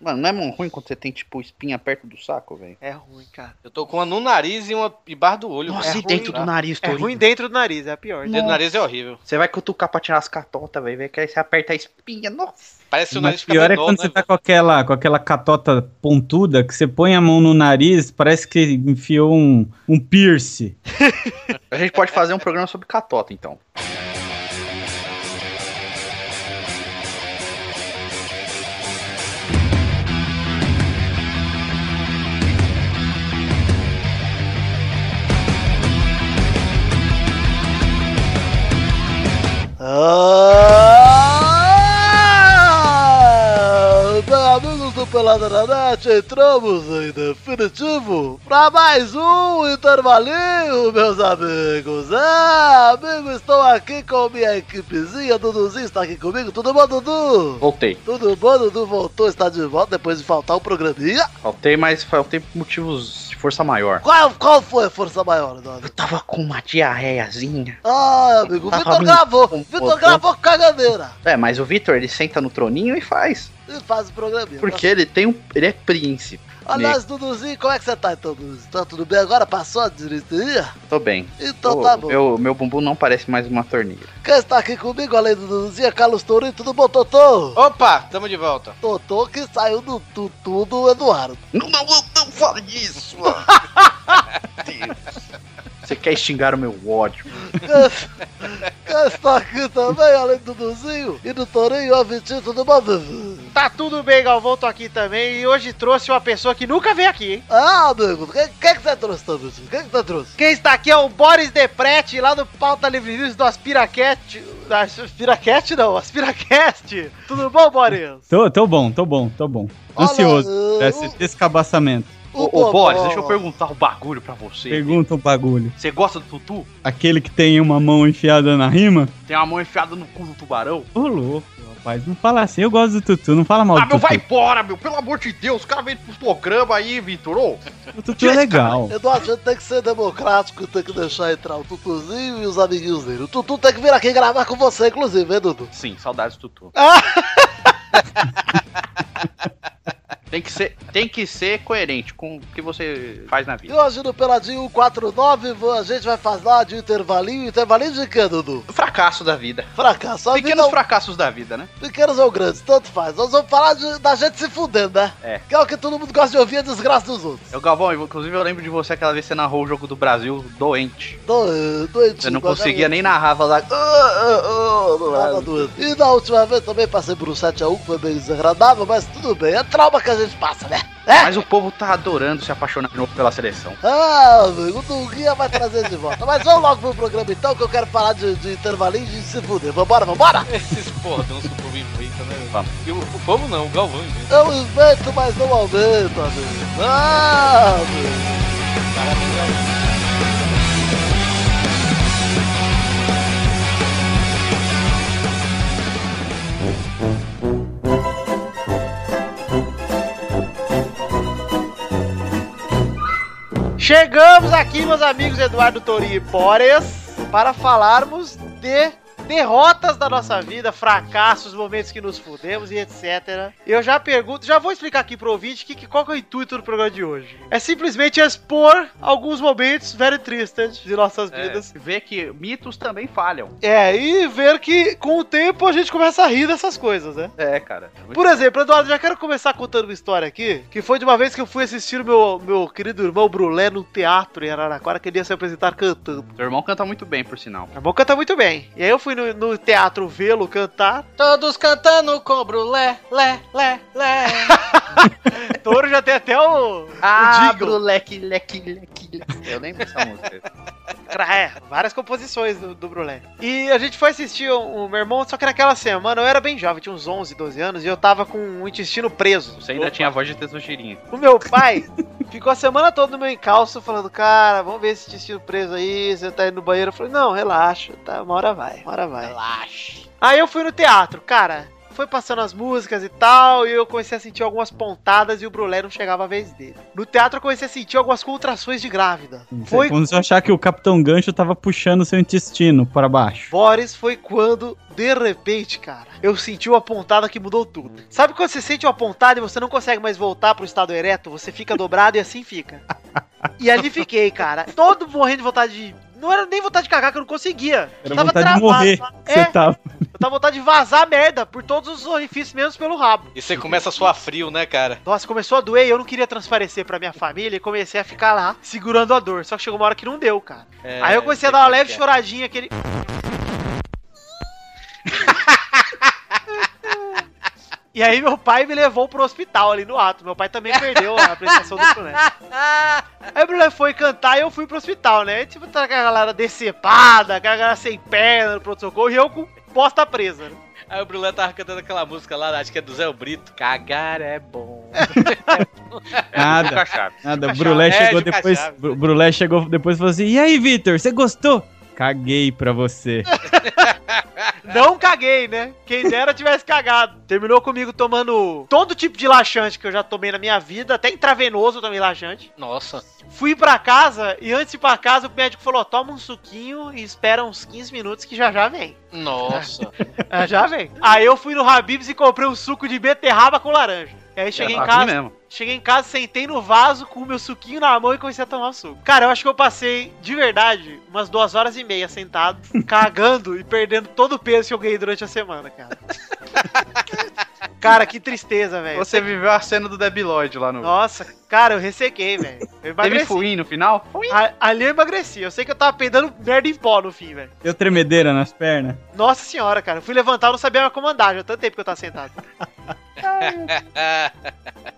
Mano, não é mão ruim quando você tem, tipo, espinha perto do saco, velho? É ruim, cara. Eu tô com uma no nariz e uma embaixo do olho. Nossa, é e dentro ruim, do tá? nariz, É Torinho? ruim dentro do nariz, é a pior. Dentro do nariz é horrível. Você vai cutucar pra tirar as catotas, velho, que aí você aperta a espinha, nossa. Parece que o Mas nariz fica pior é quando né, você tá com aquela, com aquela catota pontuda que você põe a mão no nariz, parece que enfiou um, um piercing. A gente pode fazer um programa sobre catota, então. Ah, amigos do Pelada na Net, entramos em definitivo pra mais um intervalinho, meus amigos. É, amigo, estou aqui com minha equipezinha, Duduzinho está aqui comigo. Tudo bom, Dudu? Voltei. Tudo bom, Dudu voltou, está de volta depois de faltar um programinha. Voltei, mas faltei por motivos força maior. Qual, qual foi a força maior, Eduardo? Tava com uma diarreiazinha. Ah, amigo, o Vitor gravou. incomodando. Vitor gravou com cagadeira. É, mas o Vitor, ele senta no troninho e faz. E faz o programinha. Porque ele tem um. Ele é príncipe. Aliás, Duduzinho, como é que você tá então, Duduzinho? Tá tudo bem agora? Passou a direitoria? Tô bem. Então Ô, tá bom. Meu, meu bumbum não parece mais uma torneira. Quem está aqui comigo, além do Duduzinho, é Carlos Tourinho. Tudo bom, Totô? Opa, tamo de volta. Totô que saiu do tutu do Eduardo. Não, não, não, não fale isso! Deus. Você quer extingar o meu ódio? Quem, quem está aqui também, além do Duduzinho e do Vitinho, tudo bom, Vivi? Tá tudo bem, Galvão, tô aqui também. E hoje trouxe uma pessoa que nunca veio aqui, hein? Ah, amigo, quem, quem que você trouxe, Vitinho? Quem que você trouxe? Quem está aqui é o Boris Deprete, lá do Pauta Livre News do Aspiraquete. da Aspiraquete não, Aspiracast. Tudo bom, Boris? Tô, tô bom, tô bom, tô bom. Olha, Ansioso. uh, Esse ô, Bobó. Boris, deixa eu perguntar um bagulho pra você. Pergunta um bagulho. Você gosta do tutu? Aquele que tem uma mão enfiada na rima? Tem uma mão enfiada no cu do tubarão? Ô, louco, rapaz. Não fala assim. Eu gosto do Tutu, não fala mal Ah, do meu, Tutu. vai embora, meu. Pelo amor de Deus. O cara veio pro programa aí, Vitor. Ô, O Tutu é legal. Eduardo, a gente tem que ser democrático, tem que deixar entrar o Tutuzinho e os amiguinhos dele. O Tutu tem que vir aqui gravar com você, inclusive, hein, Dudu? Sim, saudades do tutu. tem, que ser, tem que ser coerente com o que você faz na E vida. hoje no Peladinho 149, a gente vai falar de intervalinho. Intervalinho de quê, Dudu? O fracasso da vida. Fracasso. A vida Pequenos é fracassos da vida, né? Pequenos ou grandes, tanto faz. Nós vamos falar de- da gente se fudendo, né? É. Que é o que todo mundo gosta de ouvir, a desgraça dos outros. Eu, Galvão, inclusive eu lembro de você aquela vez que você narrou o jogo do Brasil doente. Do, doentinho. Você não conseguia nem narrar, falar. Tava lado. doendo. E na última vez também passei por um 7x1, que foi bem desagradável, mas tudo bem. É trauma que a gente passa, né? É? Mas o povo tá adorando se apaixonar de novo pela seleção. Ah, amigo, o Dunguinha vai trazer de volta. Mas vamos logo pro programa então, que eu quero falar de, de intervalinho e de se fuder. Vambora, vambora? Esses porradões que o povo inventa, né? Vamos. E o, o povo não, o Galvão inventa. Eu invento, mas não aumento, amigo. Ah, amigo. Chegamos aqui, meus amigos Eduardo Torinho e Pores, para falarmos de derrotas da nossa vida, fracassos, momentos que nos fudemos e etc. Eu já pergunto, já vou explicar aqui pro ouvinte que, que, qual que é o intuito do programa de hoje. É simplesmente expor alguns momentos very tristes de nossas vidas. É, vê que mitos também falham. É, e ver que com o tempo a gente começa a rir dessas coisas, né? É, cara. Por exemplo, Eduardo, já quero começar contando uma história aqui, que foi de uma vez que eu fui assistir o meu, meu querido irmão Brulé no teatro em Araraquara, que ele ia se apresentar cantando. Seu irmão canta muito bem, por sinal. Meu irmão canta muito bem. E aí eu fui no, no teatro vê-lo cantar. Todos cantando cobro lé, lé, lé, lé. Touro já tem até o. Ah, o leque, leque, leque, leque. Eu lembro dessa música. É, várias composições do, do Brulé. E a gente foi assistir o, o meu irmão, só que naquela semana eu era bem jovem, tinha uns 11, 12 anos, e eu tava com o intestino preso. Você ainda Opa. tinha a voz de tesourinha. O meu pai ficou a semana toda no meu encalço falando, cara, vamos ver esse intestino preso aí, você tá indo no banheiro. Eu falei, não, relaxa, tá, uma hora vai, uma hora vai. Relaxa. Aí eu fui no teatro, cara. Foi passando as músicas e tal, e eu comecei a sentir algumas pontadas e o Brulé não chegava a vez dele. No teatro eu comecei a sentir algumas contrações de grávida. Foi Quando você achar que o Capitão Gancho tava puxando seu intestino para baixo. Boris foi quando, de repente, cara, eu senti uma pontada que mudou tudo. Sabe quando você sente uma pontada e você não consegue mais voltar pro estado ereto? Você fica dobrado e assim fica. E ali fiquei, cara. Todo morrendo de vontade de. Não era nem vontade de cagar, que eu não conseguia. Era Tava vontade de travado, morrer. sabe? que Você É, tava. Tava vontade de vazar merda por todos os orifícios, menos pelo rabo. E você começa a suar frio, né, cara? Nossa, começou a doer e eu não queria transparecer pra minha família e comecei a ficar lá segurando a dor. Só que chegou uma hora que não deu, cara. É, Aí eu comecei a dar uma leve é. choradinha, aquele. E aí meu pai me levou pro hospital ali no ato. Meu pai também perdeu a prestação do Brulé. Aí o Brulé foi cantar e eu fui pro hospital, né? Tipo, tá com a galera decepada, com a galera sem perna no pronto-socorro e eu com bosta presa. né? Aí o Brulé tava cantando aquela música lá, acho que é do Zé Brito. Cagar é bom. Nada. Nada, o Brulé Chave. chegou É, Juca depois. Brulé chegou depois e falou assim: E aí, Vitor, você gostou? Caguei pra você. Não caguei, né? Quem dera tivesse cagado. Terminou comigo tomando todo tipo de laxante que eu já tomei na minha vida, até intravenoso eu tomei laxante. Nossa. Fui pra casa e antes de ir pra casa o médico falou: toma um suquinho e espera uns 15 minutos que já já vem. Nossa. É, já vem. Aí eu fui no Habib's e comprei um suco de beterraba com laranja. E aí cheguei É em assim casa, mesmo. Cheguei em casa, sentei no vaso com o meu suquinho na mão e comecei a tomar o suco. Cara, eu acho que eu passei, de verdade, umas duas horas e meia sentado, cagando e perdendo todo o peso que eu ganhei durante a semana, cara. cara, que tristeza, velho. Você viveu a cena do Debi Lloyd lá no. Nossa, cara, eu ressequei, velho. Eu Teve fuim no final? A- Ali eu emagreci. Eu sei que eu tava peidando merda em pó no fim, velho. Deu tremedeira nas pernas. Nossa senhora, cara. Eu fui levantar, eu não sabia mais como andar. Já tanto tempo que eu tava sentado.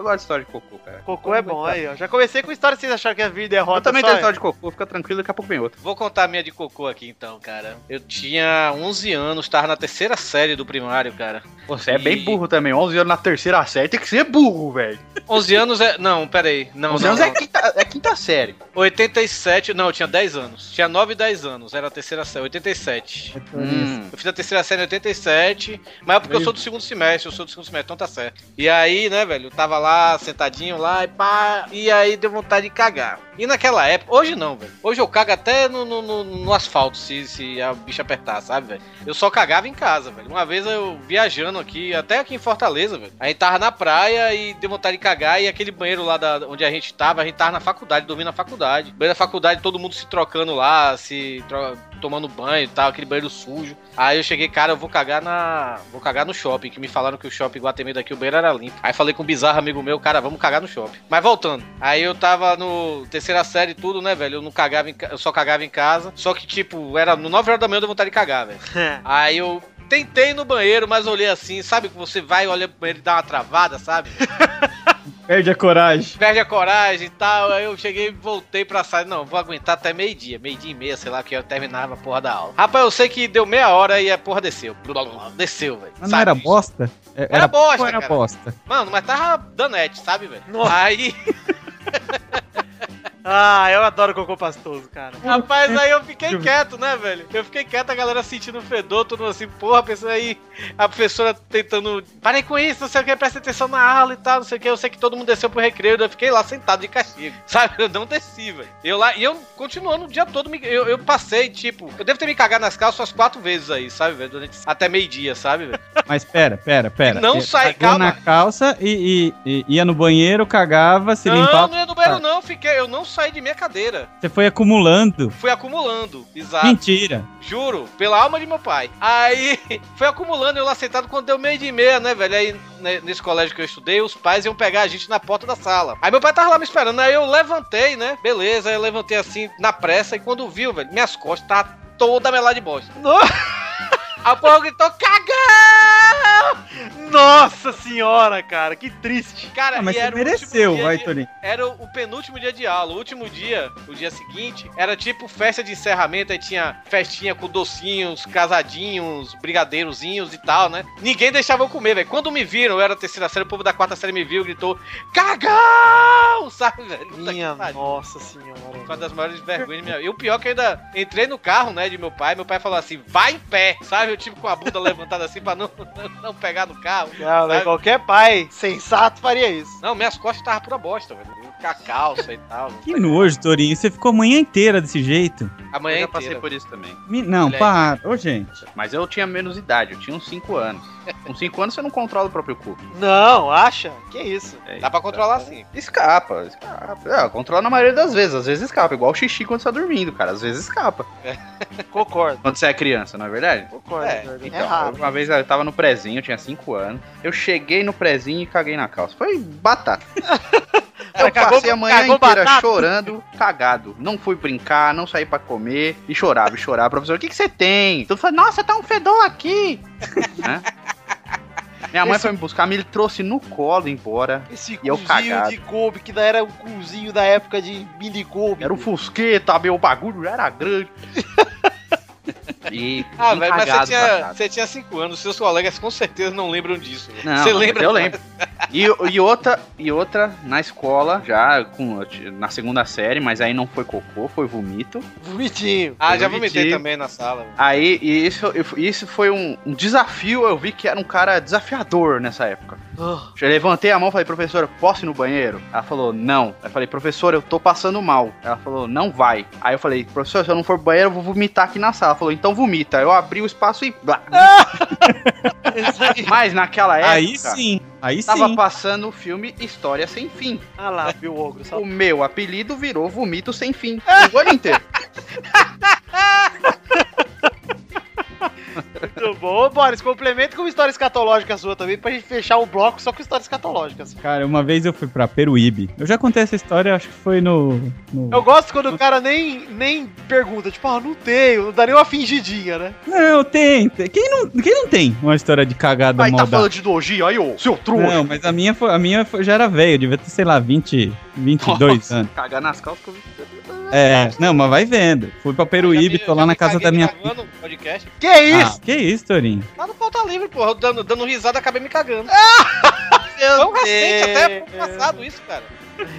Eu gosto de história de cocô, cara. Cocô é bom aí, ó. Já comecei com história que vocês acharam que a vida é Eu derrota também tenho é? história de cocô, fica tranquilo, daqui a pouco vem outra. Vou contar a minha de cocô aqui então, cara. Eu tinha 11 anos, tava na terceira série do primário, cara. Você é bem E- burro também, 11 anos na terceira série, tem que ser burro, velho. 11 anos é. Não, peraí. Não, 11 não, anos não. é quinta, é quinta série. 87. Não, eu tinha 10 anos. Tinha 9 e 10 anos. Era a terceira série. 87. Hum. Eu fiz a terceira série em 87, mas é porque eu sou do segundo semestre, eu sou do segundo semestre, então tá certo. E aí, né, velho, eu tava lá, sentadinho lá e pá, e aí deu vontade de cagar. E naquela época, hoje não, velho. Hoje eu cago até no, no, no- no asfalto, se, se a bicha apertar, sabe, velho? Eu só cagava em casa, velho. Uma vez eu viajando aqui, até aqui em Fortaleza, velho. A gente tava na praia e deu vontade de cagar, e aquele banheiro lá da, onde a gente tava, a gente tava na faculdade, dormindo na faculdade. Banheiro da faculdade, todo mundo se trocando lá, se tro- tomando banho e tal, aquele banheiro sujo. Aí eu cheguei, cara, eu vou cagar na. Vou cagar no shopping, que me falaram que o shopping Guatemi daqui, o banheiro era limpo. Aí falei com um bizarro amigo meu, cara, vamos cagar no shopping. Mas voltando. Aí eu tava no terceira série e tudo, né, velho? Eu não cagava em eu só cagava em casa. Só que, tipo, era no 9 horas da manhã eu dei vontade de cagar, velho. Aí eu tentei no banheiro, mas olhei assim, sabe que você vai, olha pro banheiro e dá uma travada, sabe? Perde a coragem. Perde a coragem e tal. Aí eu cheguei e voltei pra sala. Não, vou aguentar até meio-dia. Meio-dia e meia, sei lá, que eu terminava a porra da aula. Rapaz, eu sei que deu meia hora e a porra desceu. Desceu, velho. Mas não Sabe era bosta? É- Era bosta, ou era cara. bosta. Mano, mas tava danete, sabe, velho? Aí, Ah, eu adoro cocô pastoso, cara. rapaz, aí eu fiquei quieto, né, velho? Eu fiquei quieto, a galera sentindo o fedor, todo mundo assim, porra, pessoa aí, a professora tentando, parem com isso, não sei o que, presta atenção na aula e tal, não sei o que. Eu sei que todo mundo desceu pro recreio, eu fiquei lá sentado de castigo, sabe? Eu não desci, velho. Eu lá, e eu continuando o dia todo, eu, eu passei, tipo, eu devo ter me cagado nas calças umas quatro vezes aí, sabe, velho? Durante, até meio-dia, sabe, velho? Mas pera, pera, pera. Não sai, calma. na calça e, e- e ia no banheiro, cagava, se não, limpava. não ia no banheiro, Ah. não, fiquei, eu não saí de minha cadeira. Você foi acumulando. Fui acumulando, exato. Mentira. Juro, pela alma de meu pai. Aí, foi acumulando eu lá sentado quando deu meio de meia, né, velho? Aí, né, nesse colégio que eu estudei, os pais iam pegar a gente na porta da sala. Aí meu pai tava lá me esperando, aí eu levantei, né? Beleza, eu levantei assim, na pressa, e quando viu, velho, minhas costas tava toda melada de bosta. A porra gritou, cagão! Nossa senhora, cara, que triste. Cara, Ah, mas e você era o último mereceu, vai, de- Torinho. Era o, penúltimo dia de aula. O último dia, o dia seguinte, era tipo festa de encerramento. Aí tinha festinha com docinhos, casadinhos, brigadeirozinhos e tal, né? Ninguém deixava eu comer, velho. Quando me viram, eu era a terceira série, o povo da quarta série me viu e gritou: Cagão! Sabe, velho? Minha nossa senhora. Foi uma das maiores vergonhas da minha vida. E o pior é que eu ainda entrei no carro, né, de meu pai. Meu pai falou assim: vai em pé, sabe? Eu tive com a bunda levantada assim pra não, não pegar no carro. Não, né, qualquer pai sensato faria isso. Não, minhas costas estavam pura bosta, velho. Com a calça e tal. Que nojo, Torinho. Você ficou a manhã inteira desse jeito. Amanhã Eu inteira. passei por isso também. Me- Não, Olha para. Ô, gente. Mas eu tinha menos idade, eu tinha uns 5 anos. Com 5 anos você não controla o próprio cu. Não, acha? Que isso? É Dá pra controlar tá? sim. Escapa, escapa. É, controla na maioria das vezes. Às vezes escapa, igual o xixi quando você tá dormindo, cara. Às vezes escapa. Concordo, Quando você é criança, não é verdade? concordo. É, Jordan. Então, é raro. uma vez eu tava no prezinho, eu tinha 5 anos. Eu cheguei no prezinho e caguei na calça. Foi batata. Eu Cagou- passei a manhã cagou inteira batata? chorando, cagado. Não fui brincar, não saí pra comer e chorava, e chorava. Professor, o que, que você tem? Então eu falei, nossa, tá um fedor aqui. Né? Minha mãe Esse- foi me buscar, me trouxe no colo embora. Esse E eu cagado. de Kobe, que era o cozinho da época de mini Kobe. Era um fusqueta, meu bagulho já era grande. E Ah, velho, mas você tinha, você tinha 5 anos, seus colegas com certeza não lembram disso. velho. Não, você lembra? Eu lembro. E, e, outra, e outra na escola, já com, na segunda série, mas aí não foi cocô, foi vomito. Bonitinho. Ah, já vomitei também na sala. velho. Aí, e isso, isso foi um, um desafio, eu vi que era um cara desafiador nessa época. Eu levantei a mão e falei, professora, posso ir no banheiro? Ela falou, não. Eu falei, professora, eu tô passando mal. Ela falou, não vai. Aí eu falei, professor, se eu não for pro banheiro, eu vou vomitar aqui na sala. Ela falou, então vomita. Eu abri o espaço e. blá. Mas naquela época. Aí sim. Aí Tava sim. passando o filme História Sem Fim. Ah lá, viu o ogro. Só... O meu apelido virou Vomito Sem Fim. O ano inteiro. Muito bom. Ô, Boris, complemento com uma história escatológica sua também, pra gente fechar o bloco só com histórias escatológicas. Cara, uma vez eu fui pra Peruíbe. Eu já contei essa história, acho que foi no. no- Eu gosto quando o cara nem, nem pergunta, tipo, ah, não tenho, não dá nem uma fingidinha, né? Não, tem. tem. Quem não, quem não tem uma história de cagada Aí tá maldada? falando de nojinho, aí, ô, seu trouxa. Não, mas a minha, foi, a minha foi- já era velho, devia ter, sei lá, 20, 22 Nossa, anos. Cagar nas calças que eu. É, não, mas vai vendo. Fui pra Peruíbe, Já tô lá na casa da minha. podcast. Que isso? Ah, que isso, Torinho? Lá no pauta livre, porra. Eu dando, dando risada, acabei me cagando. Meu Foi um recente, até passado isso, cara.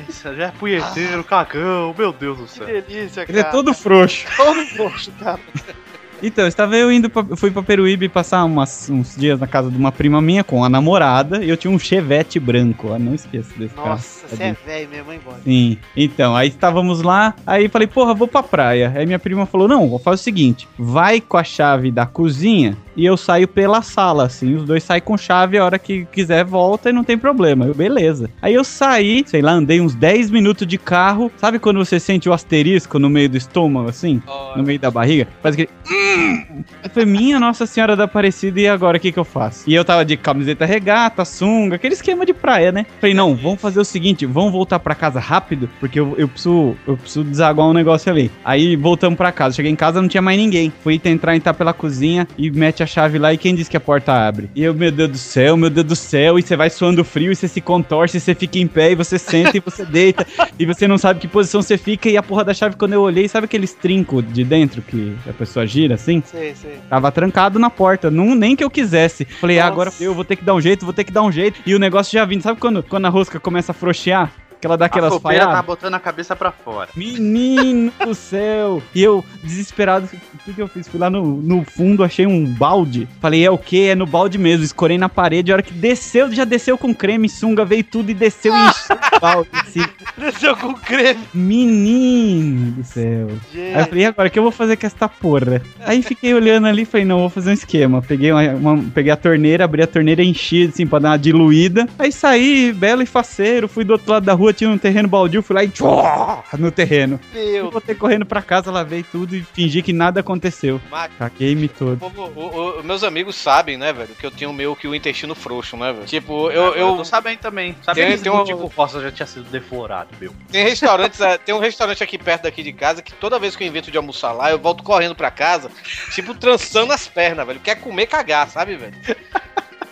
Isso já é punheteiro, cagão, meu Deus do Que céu. delícia, Ele é cara. todo frouxo. todo frouxo, cara. Então, estava eu indo pra, fui pra Peruíbe passar umas- uns dias na casa de uma prima minha com a namorada e eu tinha um chevette branco, ó, não esqueça desse carro. Nossa, você é velho mesmo, hein? Sim. Então, aí estávamos lá, aí falei, porra, vou pra praia. Aí minha prima falou, não, vou fazer o seguinte, vai com a chave da cozinha e eu saio pela sala, assim, os dois saem com chave, a hora que quiser volta e não tem problema. Eu, beleza. Aí eu saí, sei lá, andei uns 10 minutos de carro, sabe quando você sente o asterisco no meio do estômago, assim? Ó, No meio da barriga? Faz aquele... "Hum". Falei, minha Nossa Senhora da Aparecida, e agora o que que eu faço? E eu tava de camiseta regata, sunga, aquele esquema de praia, né? Falei, não, vamos fazer o seguinte, vamos voltar pra casa rápido, porque eu, eu preciso eu preciso desaguar um negócio ali. Aí voltamos pra casa, cheguei em casa, não tinha mais ninguém. Fui tentar entrar pela cozinha e mete a chave lá e quem disse que a porta abre? E eu, meu Deus do céu, meu Deus do céu, e você vai suando frio, e você se contorce, e você fica em pé, e você senta, e você deita, e você não sabe que posição você fica, e a porra da chave, quando eu olhei, sabe aqueles trincos de dentro que a pessoa gira assim? Sei, sei. Tava trancado na porta, não, nem que eu quisesse. Falei, ah, agora eu vou ter que dar um jeito, vou ter que dar um jeito. E o negócio já vindo, sabe quando, quando a rosca começa a frouxear? Que ela dá A aquelas falhadas? tá botando a cabeça pra fora. Menino do céu! E eu, desesperado, o que, que eu fiz? Fui lá no, no fundo, achei um balde. Falei, é o que? É no balde mesmo. Escorei na parede. A hora que desceu, já desceu com creme, sunga, veio tudo e desceu e encheu o balde. Assim. Desceu com creme, Menino do céu. Aí eu gente. falei, e agora o que eu vou fazer com esta porra? Aí fiquei olhando ali e falei, não, vou fazer um esquema. Peguei, uma, uma- peguei a torneira, abri a torneira, enchi assim pra dar uma diluída. Aí saí, belo e faceiro, fui do outro lado da rua, tinha um terreno baldio, fui lá e tchó, no terreno. Meu Eu voltei correndo pra casa, lavei tudo e fingi que nada aconteceu. Mac- Caguei-me O todo. povo- o- o- meus amigos sabem, né, velho, que eu tenho meio que o intestino frouxo, né, velho? Tipo, eu, eu eu, tô sabendo também. Sabia Tem- que tem um- Montico Costa já tinha sido deflorado, meu. Tem restaurantes, é, tem um restaurante aqui perto daqui de casa que toda vez que eu invento de almoçar lá, eu volto correndo pra casa, tipo, trançando as pernas, velho. Quer comer, cagar, sabe, velho?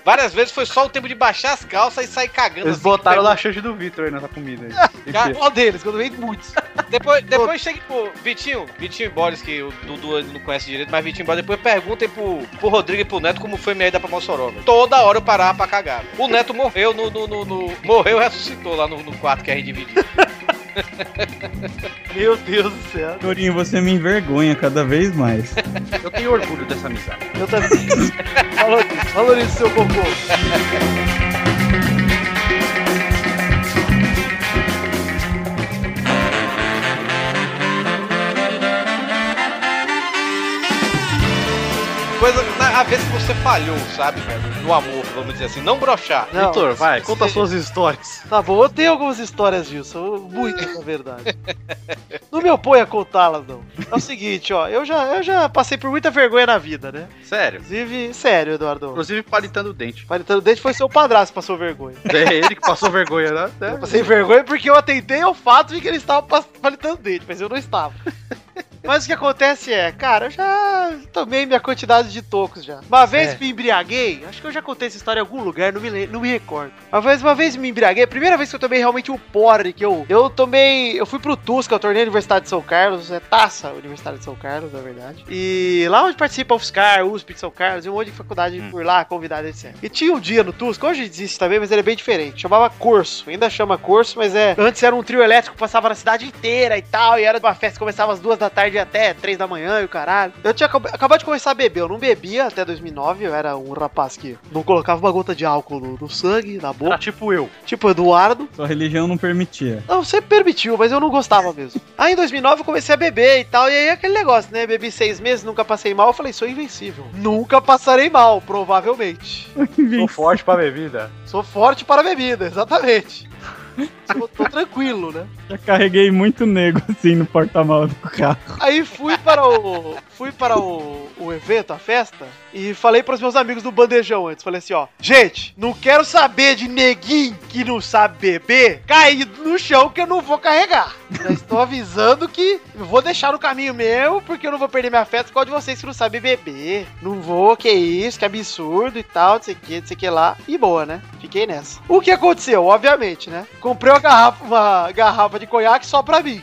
Várias vezes foi só o tempo de baixar as calças e sair cagando. Eles assim, botaram lá change do Vitor aí nessa comida. aí. Qual deles? Quando vem muitos. Depois, depois chega pro Vitinho, Vitinho e Boris, que o Dudu não conhece direito, mas Vitinho e Boris, depois perguntem pro, pro Rodrigo e pro Neto como foi minha ida pra Mossoró. velho. Toda hora eu parava pra cagar. O Neto morreu no. no, no- no- morreu e ressuscitou lá no, no quarto que a gente dividiu. Meu Deus do céu. Torinho, você me envergonha cada vez mais. Eu tenho orgulho dessa amizade. Eu também. Falou nisso, seu cocô. A vez que você falhou, sabe, velho? No amor, vamos dizer assim, não brochar. Não, Vitor, vai, conta suas histórias. Tá bom, eu tenho algumas histórias disso, muitas na verdade. Não me oponho a contá-las, não. É o seguinte, ó, eu já, eu já passei por muita vergonha na vida, né? Sério. Inclusive, sério, Eduardo. Inclusive palitando o dente. Paletando dente foi seu padrasto que passou vergonha. É ele que passou vergonha, né? Eu passei vergonha porque eu atentei ao fato de que ele estava pas- paletando dente, mas eu não estava. Mas o que acontece é, cara, eu já tomei minha quantidade de tocos já. Uma vez É. me embriaguei, acho que eu já contei essa história em algum lugar, não me, não me recordo. Uma vez, uma vez me embriaguei, a primeira vez que eu tomei realmente um porre, que eu, eu tomei, eu fui pro Tusca, eu tornei a Universidade de São Carlos, é taça Universidade de São Carlos, na verdade. E lá onde participa a UFSCar, USP de São Carlos, e um monte de faculdade por lá, convidado, etc. E tinha um dia no Tusca, hoje existe também, mas ele é bem diferente, chamava Corso, ainda chama Corso, mas é, antes era um trio elétrico que passava na cidade inteira e tal, e era uma festa que começava às duas da tarde até três da manhã e o caralho. Eu tinha acab- acabado de começar a beber, eu não bebia até 2009, eu era um rapaz que não colocava uma gota de álcool no, no sangue, na boca, Era tipo eu. tipo Eduardo. Sua religião não permitia. Não, sempre permitiu, mas eu não gostava mesmo. Aí em 2009 eu comecei a beber e tal, e aí aquele negócio, né? Bebi seis meses, nunca passei mal. Eu falei, sou invencível. Nunca passarei mal, provavelmente. Sou forte pra bebida. Sou forte para a bebida, exatamente. Sou- tô tranquilo, né? Já carreguei muito nego assim no porta-malas do carro. Aí fui para o. Fui para o, o evento, a festa, e falei para os meus amigos do bandejão antes. Falei assim, ó, gente, não quero saber de neguinho que não sabe beber caído no chão que eu não vou carregar. Já estou avisando que vou deixar no caminho meu, porque eu não vou perder minha festa causa de vocês que não sabem beber. Não vou, que isso, que absurdo e tal, não sei o que, não sei o que lá. E boa, né? Fiquei nessa. O que aconteceu? Obviamente, né? Comprei uma garrafa, uma garrafa de conhaque só pra mim.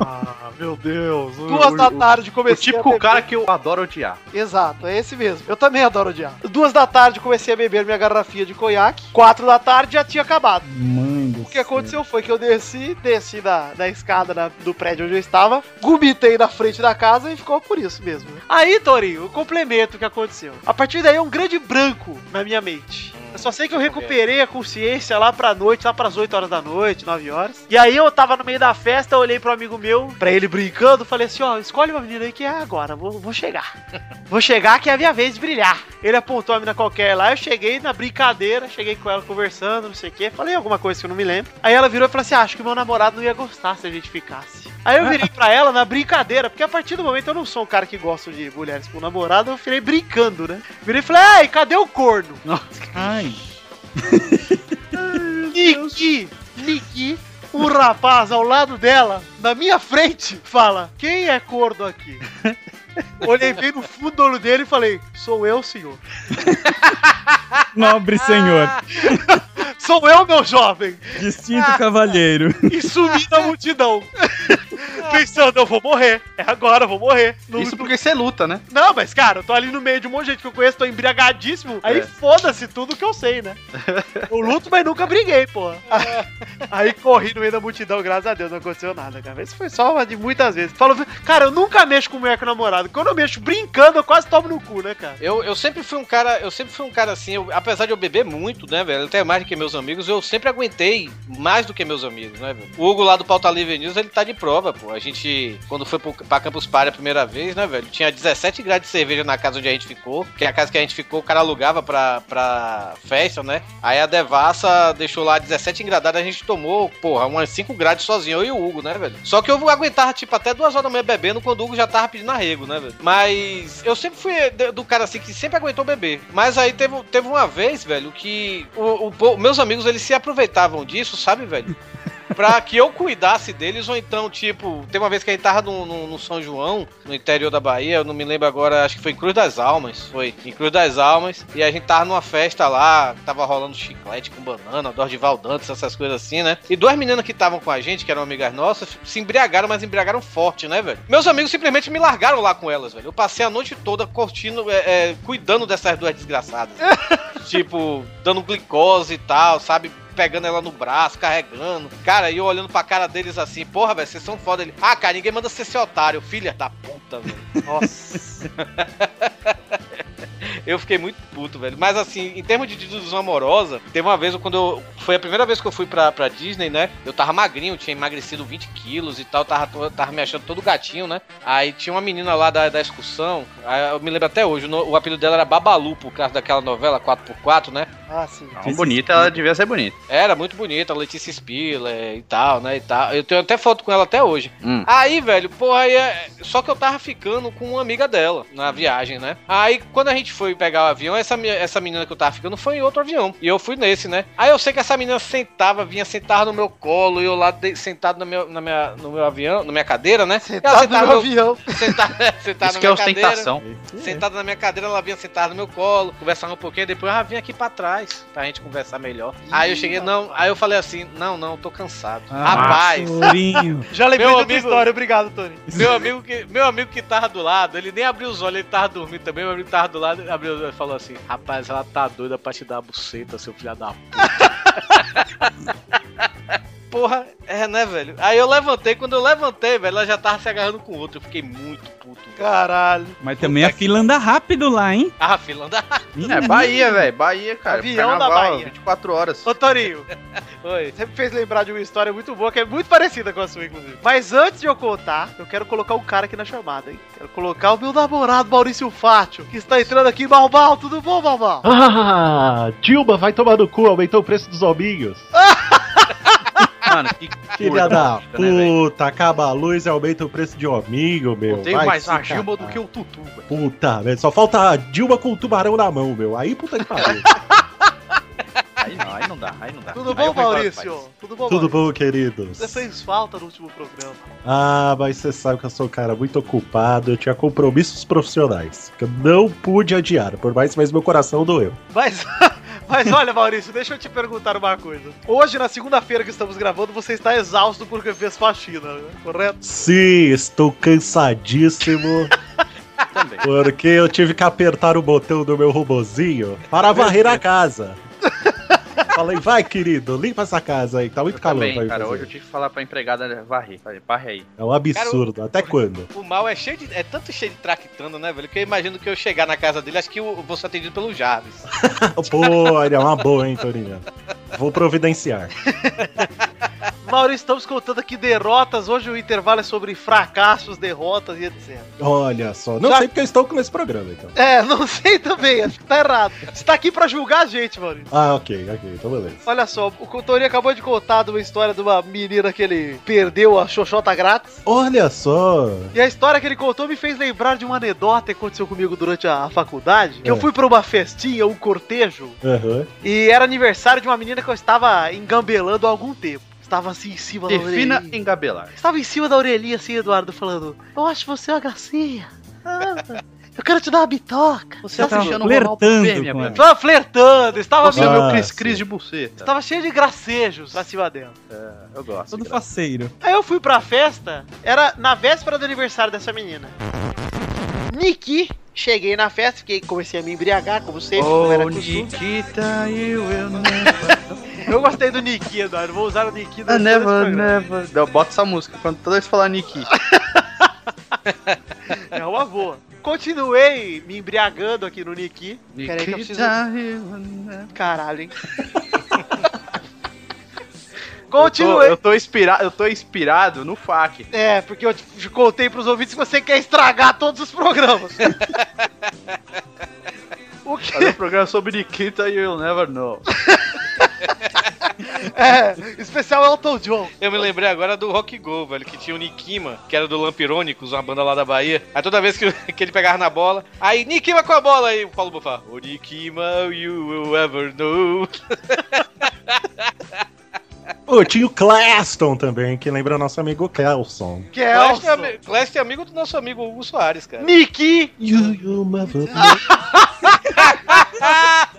Ah, meu Deus. O- Duas o- da o- tarde O comecei a típico beber. cara que eu adoro odiar. Exato, é esse mesmo. Eu também adoro odiar. Duas da tarde comecei a beber minha garrafinha de conhaque. Quatro da tarde já tinha acabado. Mãe do O que aconteceu foi que eu desci, desci da, da escada na- do prédio onde eu estava, gomitei na frente da casa e ficou por isso mesmo. Aí, Torinho, o complemento que aconteceu. A partir daí é um grande branco na minha mente. Só sei que eu recuperei a consciência lá pra noite, lá pras 8 horas da noite, 9 horas. E aí eu tava no meio da festa, eu olhei pro amigo meu, pra ele brincando, falei assim, ó, escolhe uma menina aí que é agora, vou, vou chegar. Vou chegar que é a minha vez de brilhar. Ele apontou a mina qualquer lá, eu cheguei na brincadeira, cheguei com ela conversando, não sei o quê, falei alguma coisa que eu não me lembro. Aí ela virou e falou assim, ah, acho que meu namorado não ia gostar se a gente ficasse. Aí eu virei pra ela na brincadeira, porque a partir do momento eu não sou um cara que gosta de mulheres com namorado, eu virei brincando, né? Virei e falei, ai, cadê o corno? Ai. Niki, Niki, um rapaz ao lado dela, na minha frente, fala: Quem é corno aqui? Olhei bem no fundo do olho dele e falei: Sou eu, senhor. Nobre senhor. Sou eu, meu jovem. Distinto cavalheiro. E sumi na multidão. Pensando, eu vou morrer. É agora, eu vou morrer. Não, Isso porque você luta, né? não, mas cara, eu tô ali no meio de um monte de gente que eu conheço, tô embriagadíssimo. Aí É. foda-se tudo que eu sei, né? Eu luto, mas nunca briguei, pô. Aí corri no meio da multidão, graças a Deus, não aconteceu nada, cara. Isso foi só uma de muitas vezes. Falou, cara, eu nunca mexo com mulher com namorado. Quando eu mexo brincando, eu quase tomo no cu, né, cara? Eu, eu sempre fui um cara, eu sempre fui um cara assim, eu- apesar de eu beber muito, né, velho? Até mais do que meus amigos, eu sempre aguentei mais do que meus amigos, né, velho? O Hugo lá do Pauta Livre News, ele tá de prova, pô. A gente, quando foi pro, pra Campus Party a primeira vez, né, velho? Tinha 17 graus de cerveja na casa onde a gente ficou, que é a casa que a gente ficou, o cara alugava pra, pra festa, né? Aí a Devassa deixou lá 17 engradadas, a gente tomou, porra, umas 5 grades sozinho, eu e o Hugo, né, velho? Só que eu aguentava, tipo, até duas horas da manhã bebendo quando o Hugo já tava pedindo arrego, né, velho? Mas eu sempre fui do cara assim que sempre aguentou beber. Mas aí teve, teve uma vez, velho, que o, o meus amigos eles se aproveitavam disso, sabe, velho? Pra que eu cuidasse deles, ou então, tipo, tem uma vez que a gente tava no, no, no São João, no interior da Bahia, eu não me lembro agora, acho que foi em Cruz das Almas, foi, em Cruz das Almas, e a gente tava numa festa lá, tava rolando chiclete com banana, Dordival Dantas, essas coisas assim, né? E duas meninas que estavam com a gente, que eram amigas nossas, se embriagaram, mas embriagaram forte, né, velho? Meus amigos simplesmente me largaram lá com elas, velho. Eu passei a noite toda curtindo, é, é, cuidando dessas duas desgraçadas. tipo, dando glicose e tal, sabe? Pegando ela no braço, carregando. Cara, e eu olhando pra cara deles assim, porra, velho, vocês são foda. Ele, ah, cara, ninguém manda ser otário, filha da puta, velho. Nossa. Eu fiquei muito puto, velho. Mas assim, em termos de desilusão amorosa, teve uma vez quando eu. Foi a primeira vez que eu fui pra, pra Disney, né? Eu tava magrinho, tinha emagrecido 20 quilos e tal, tava, tava me achando todo gatinho, né? Aí tinha uma menina lá da, da excursão, eu me lembro até hoje, o, o apelido dela era Babalu, por causa daquela novela 4x4, né? Ah, sim. Não, bonita, ela devia ser bonita. Era muito bonita, Letícia Spiller e tal, né? E tal. Eu tenho até foto com ela até hoje. Hum. Aí, velho, porra, aí é... só que eu tava ficando com uma amiga dela na viagem, né? Aí, quando a gente foi pegar o avião, essa, essa menina que eu tava ficando foi em outro avião. E eu fui nesse, né? Aí eu sei que essa menina sentava, vinha sentar no meu colo, e eu lá de- sentado no meu, na minha, no meu avião, na minha cadeira, né? Sentado ela no sentava meu no- avião. sentada, sentada Isso na que é minha cadeira. ostentação. Sentada na minha cadeira, ela vinha sentada no meu colo, conversava um pouquinho, depois ela vinha aqui pra trás, pra gente conversar melhor. Aí eu cheguei, não, aí eu falei assim, não, não, tô cansado. Ah, Rapaz. Já lembrei Meu da amigo- história, obrigado, Tony. meu amigo, que, meu amigo que tava do lado, ele nem abriu os olhos, ele tava dormindo também, meu amigo tava do lado, ele abriu os olhos e falou assim, rapaz, ela tá doida pra te dar a buceta, seu filho da puta. Porra, é, né, velho? Aí eu levantei, quando eu levantei, velho, ela já tava se agarrando com outro. Eu fiquei muito puto. velho. Caralho. Mas também a fila anda rápido lá, hein? Ah, fila anda. É, Bahia, velho. Bahia, cara. Avião da Bahia. 24 horas. Ô, Torinho, Oi. você me fez lembrar de uma história muito boa, que é muito parecida com a sua, inclusive. Mas antes de eu contar, eu quero colocar um cara aqui na chamada, hein? Quero colocar o meu namorado, Maurício Fátio, que está entrando aqui. Balbal, tudo bom, Balbal? Ah, Dilma vai tomar no cu, aumentou o preço dos hominhos. Mano, que Filha da né, velho? puta, acaba a luz e aumenta o preço de hominho, meu. Eu tenho Vai mais a Gilma do que o Tutu, velho. Puta, velho, só falta a Dilma com o tubarão na mão, meu. Aí puta que pariu. Aí não, aí não dá, aí não dá. Tudo Aí bom, Maurício? Tudo bom, Tudo Maurício? bom, queridos? Você fez falta no último programa. Ah, mas você sabe que eu sou um cara muito ocupado, eu tinha compromissos profissionais, que eu não pude adiar, por mais que meu coração doeu. Mas, mas olha, Maurício, deixa eu te perguntar uma coisa. Hoje, na segunda-feira que estamos gravando, você está exausto porque fez faxina, né? correto? Sim, estou cansadíssimo. Também. Porque eu tive que apertar o botão do meu robozinho para varrer a casa. Falei, vai, querido, limpa essa casa aí, tá muito Eu calor também, cara. fazer. Hoje eu tive que falar pra empregada varrer. Falei, varre aí. É um absurdo. Até quando? O mal é cheio de. É tanto cheio de traquitando, né, velho? Que eu imagino que eu chegar na casa dele, acho que eu vou ser atendido pelo Jarvis. Pô, olha, é uma boa, hein, Torinha. Vou providenciar. Maurício, estamos contando aqui derrotas. Hoje o intervalo é sobre fracassos, derrotas e etc. Olha só. Não Já- sei porque eu estou nesse programa, então. É, não sei também, acho que tá errado. Você tá aqui pra julgar a gente, Maurício. Ah, ok, ok, então beleza. Olha só, o Cotori acabou de contar de uma história de uma menina que ele perdeu a xoxota grátis. Olha só. E a história que ele contou me fez lembrar de uma anedota que aconteceu comigo durante a, a faculdade. Que eu É. fui pra uma festinha, um cortejo, Aham. e era aniversário de uma menina que eu estava engambelando há algum tempo. Estava assim em cima da Defina orelhinha. engabelar. Estava em cima da orelhinha assim, Eduardo, falando: Eu acho você uma gracinha. Ah, eu quero te dar uma bitoca. Você tá tá Ronaldo flertando ver, minha com ela. velha. Estava flertando, estava, Você é o meu Cris. Cris de buceta. estava cheio de gracejos pra cima dela. Eu gosto. Todo faceiro. Aí eu fui pra festa, era na véspera do aniversário dessa menina. Niki, cheguei na festa, fiquei, comecei a me embriagar, como sempre, como era Oh, costume. Nikita, you will never... Eu gostei do Niki, Eduardo, vou usar o Niki programa. never... Não, Bota essa música quando toda vez falar Niki. É uma boa. Continuei me embriagando aqui no Niki. Peraí que eu preciso... Will never... Caralho, hein? Eu tô, Continuei. eu, tô inspirado, eu tô inspirado no FAQ. É, porque eu te- contei pros ouvintes que você quer estragar todos os programas. o que? Fazer um programa sobre Nikita e You'll Never Know. É, especial Elton John. Eu me lembrei agora do Rock Go, velho, que tinha o Nikima, que era do Lampirônicos, uma banda lá da Bahia. Aí toda vez que, que ele pegava na bola, aí Nikima com a bola, aí o Paulo Bufar, o Nikima, you will ever know. Pô, tinha o Claston também, que lembra nosso amigo Kelson. É, Kelson. ami- Clash é amigo do nosso amigo Hugo Soares, cara. Niki. You, you, mother-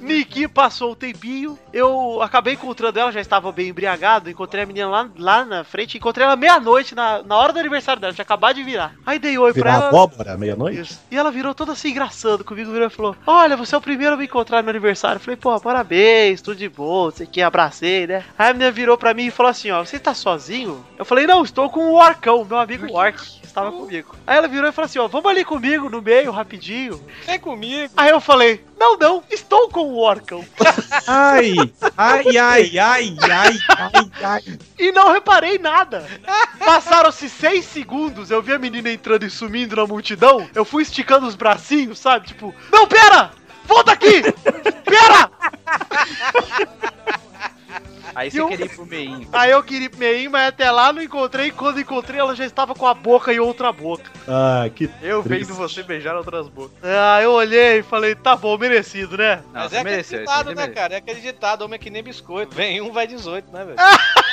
Niki passou o tempinho. Eu acabei encontrando ela, já estava bem embriagado. Encontrei a menina lá, lá na frente. Encontrei ela meia-noite, na, na hora do aniversário dela. Tinha acabado de virar. Aí dei oi pra Virar ela. abóbora meia-noite? E ela virou toda assim, engraçando comigo, virou e falou: Olha, você é o primeiro a me encontrar no meu aniversário. Eu falei, pô, parabéns, tudo de boa, você que abracei, né? Aí a menina virou pra mim e falou assim: Ó, você tá sozinho? Eu falei, não, estou com o Orcão, meu amigo Orc, que estava comigo. Aí ela virou e falou assim: Ó, vamos ali comigo no meio, rapidinho. Vem comigo. Aí eu falei, não, não, estou com o Orcão. Ai, ai, ai, ai, ai, ai, ai. E não reparei nada. Passaram-se seis segundos, eu vi a menina entrando e sumindo na multidão. Eu fui esticando os bracinhos, sabe? Tipo, não, pera! Volta aqui! Pera! Aí você Eu- queria ir pro meinho. Aí eu queria ir pro meinho, mas até lá não encontrei. Quando encontrei, ela já estava com a boca em outra boca. Ah, que Eu Triste. vendo você beijar outras bocas. Ah, eu olhei e falei, tá bom, merecido, né? Não, Mas é aquele mereceu, ditado, né, mereceu. cara? É aquele ditado, homem é que nem biscoito. Vem um, vai 18, né, velho?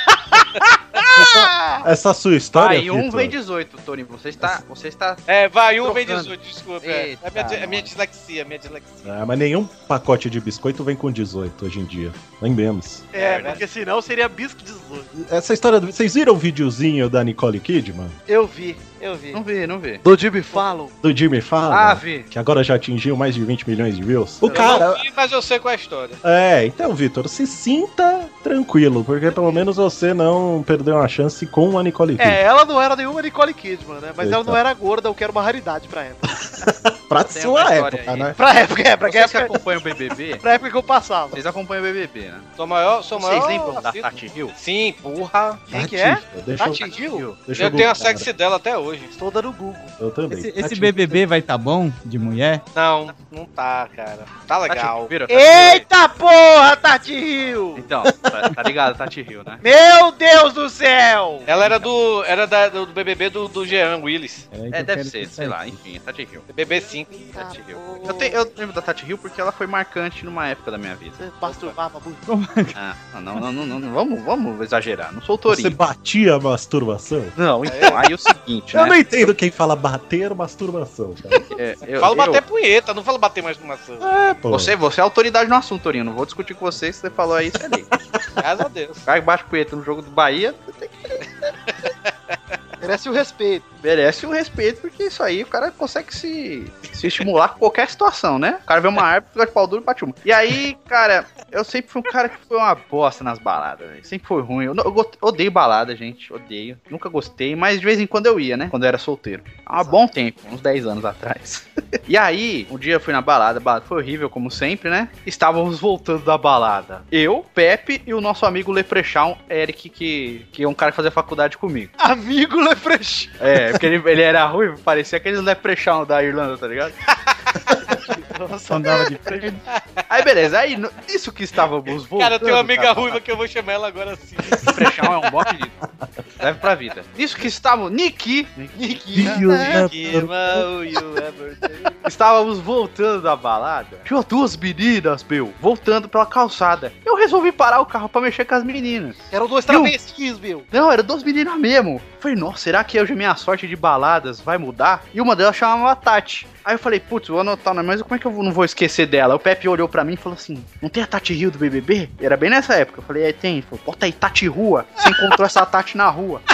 Essa sua história, Vai, um Vitor, vem 18, Tony. Você está. Você está. É, vai um, vem Trocando. 18, desculpa. É, Eita, é minha, é minha dislexia, é minha dislexia. Ah, mas nenhum pacote de biscoito vem com 18 hoje em dia. Nem menos. É, verdade. porque senão seria bisco 18. Essa história. do- Vocês viram o videozinho da Nicole Kidman? Eu vi, eu vi. Não vê, não vê. Do Jimmy Fallon. Do Jimmy Fallon? Ah, vi. que agora já atingiu mais de 20 milhões de views. O Eu cara. não vi, mas eu sei qual é a história. É, então, Vitor, se sinta tranquilo, porque pelo menos você não perdeu uma chance com a Nicole Kidman. É, ela não era nenhuma Nicole Kidman, né? Mas ela Eita. não era gorda, o que era uma raridade pra época. pra Tem sua época, aí. né? Pra época, é, pra Vocês que época, acompanham o BBB, pra época que eu passava. vocês acompanham o BBB, né? Sou maior, sou Vocês maior. lembram da. Tati Hill? Sim, porra. Quem que é? Tati, eu, Hill? deixa Eu tenho a sexy dela até hoje. Estou dando Google. Eu também. Esse, esse Tati- BBB vai tá bom de mulher? Não, não tá, cara. Tá Tati legal. Tati Hill? Eita porra, Tati Hill! Então, tá, tá ligado, Tati Hill, né? Meu Deus do céu! Ela era do. Era da- do, BBB do, do Jean Willis. É, eu deve quero ser, sei lá, enfim, Tati Hill. BBB 5. Tati Hill. Eu, te- eu lembro da Tati Hill porque ela foi marcante numa época da minha vida. Você masturbava muito. Ah, não, não, não, não, não, vamos, vamos exagerar, não sou o Você batia a masturbação? Não, então, aí é o seguinte, Eu não entendo quem fala bater masturbação, cara. É, eu- Falo eu- bater punheta, não falo bater mais numa ação. É, pô. Você, você é autoridade no assunto, Torinho. Não vou discutir com você se você falou aí, isso é. Graças a Deus. Que bate punheta no jogo do Bahia tem que Merece o respeito. merece o respeito, porque isso aí o cara consegue se, se estimular com qualquer situação, né? O cara vê uma árvore, fica de pau duro e bate uma. E aí, cara, eu sempre fui um cara que foi uma bosta nas baladas, velho. Sempre foi ruim. Eu, eu odeio balada, gente. Odeio. Nunca gostei, mas de vez em quando eu ia, né? Quando eu era solteiro. Há um bom tempo, uns 10 anos atrás. e aí, um dia eu fui na balada, a balada foi horrível, como sempre, né? Estávamos voltando da balada. Eu, Pepe e o nosso amigo Leprechaun, Eric, que, que é um cara que fazia faculdade comigo. Amigo Leprechaun. É, porque ele, ele era ruim, parecia aqueles Leprechaun da Irlanda, tá ligado? Só andava de frente. Aí beleza, aí no- isso que estávamos voltando. Cara, eu tenho uma amiga da ruiva que eu vou chamar ela agora assim. Leprechaun é um bote de. Leve pra vida. Nisso que estávamos. Niki! Niki! Estávamos voltando da balada. Tinha duas meninas, meu, voltando pela calçada. Eu resolvi parar o carro pra mexer com as meninas. Eram dois travestis, meu. Não, eram duas meninas mesmo. Falei, nossa, será que hoje a minha sorte de baladas vai mudar? E uma delas chamava Tati. Aí eu falei, putz, vou anotar, né? mas como é que eu não vou esquecer dela? O Pepe olhou pra mim e falou assim: não tem a Tati Rio do BBB? Era bem nessa época. Eu falei, é, tem. Ele falou, bota aí Tati Rua. Você encontrou essa Tati na rua.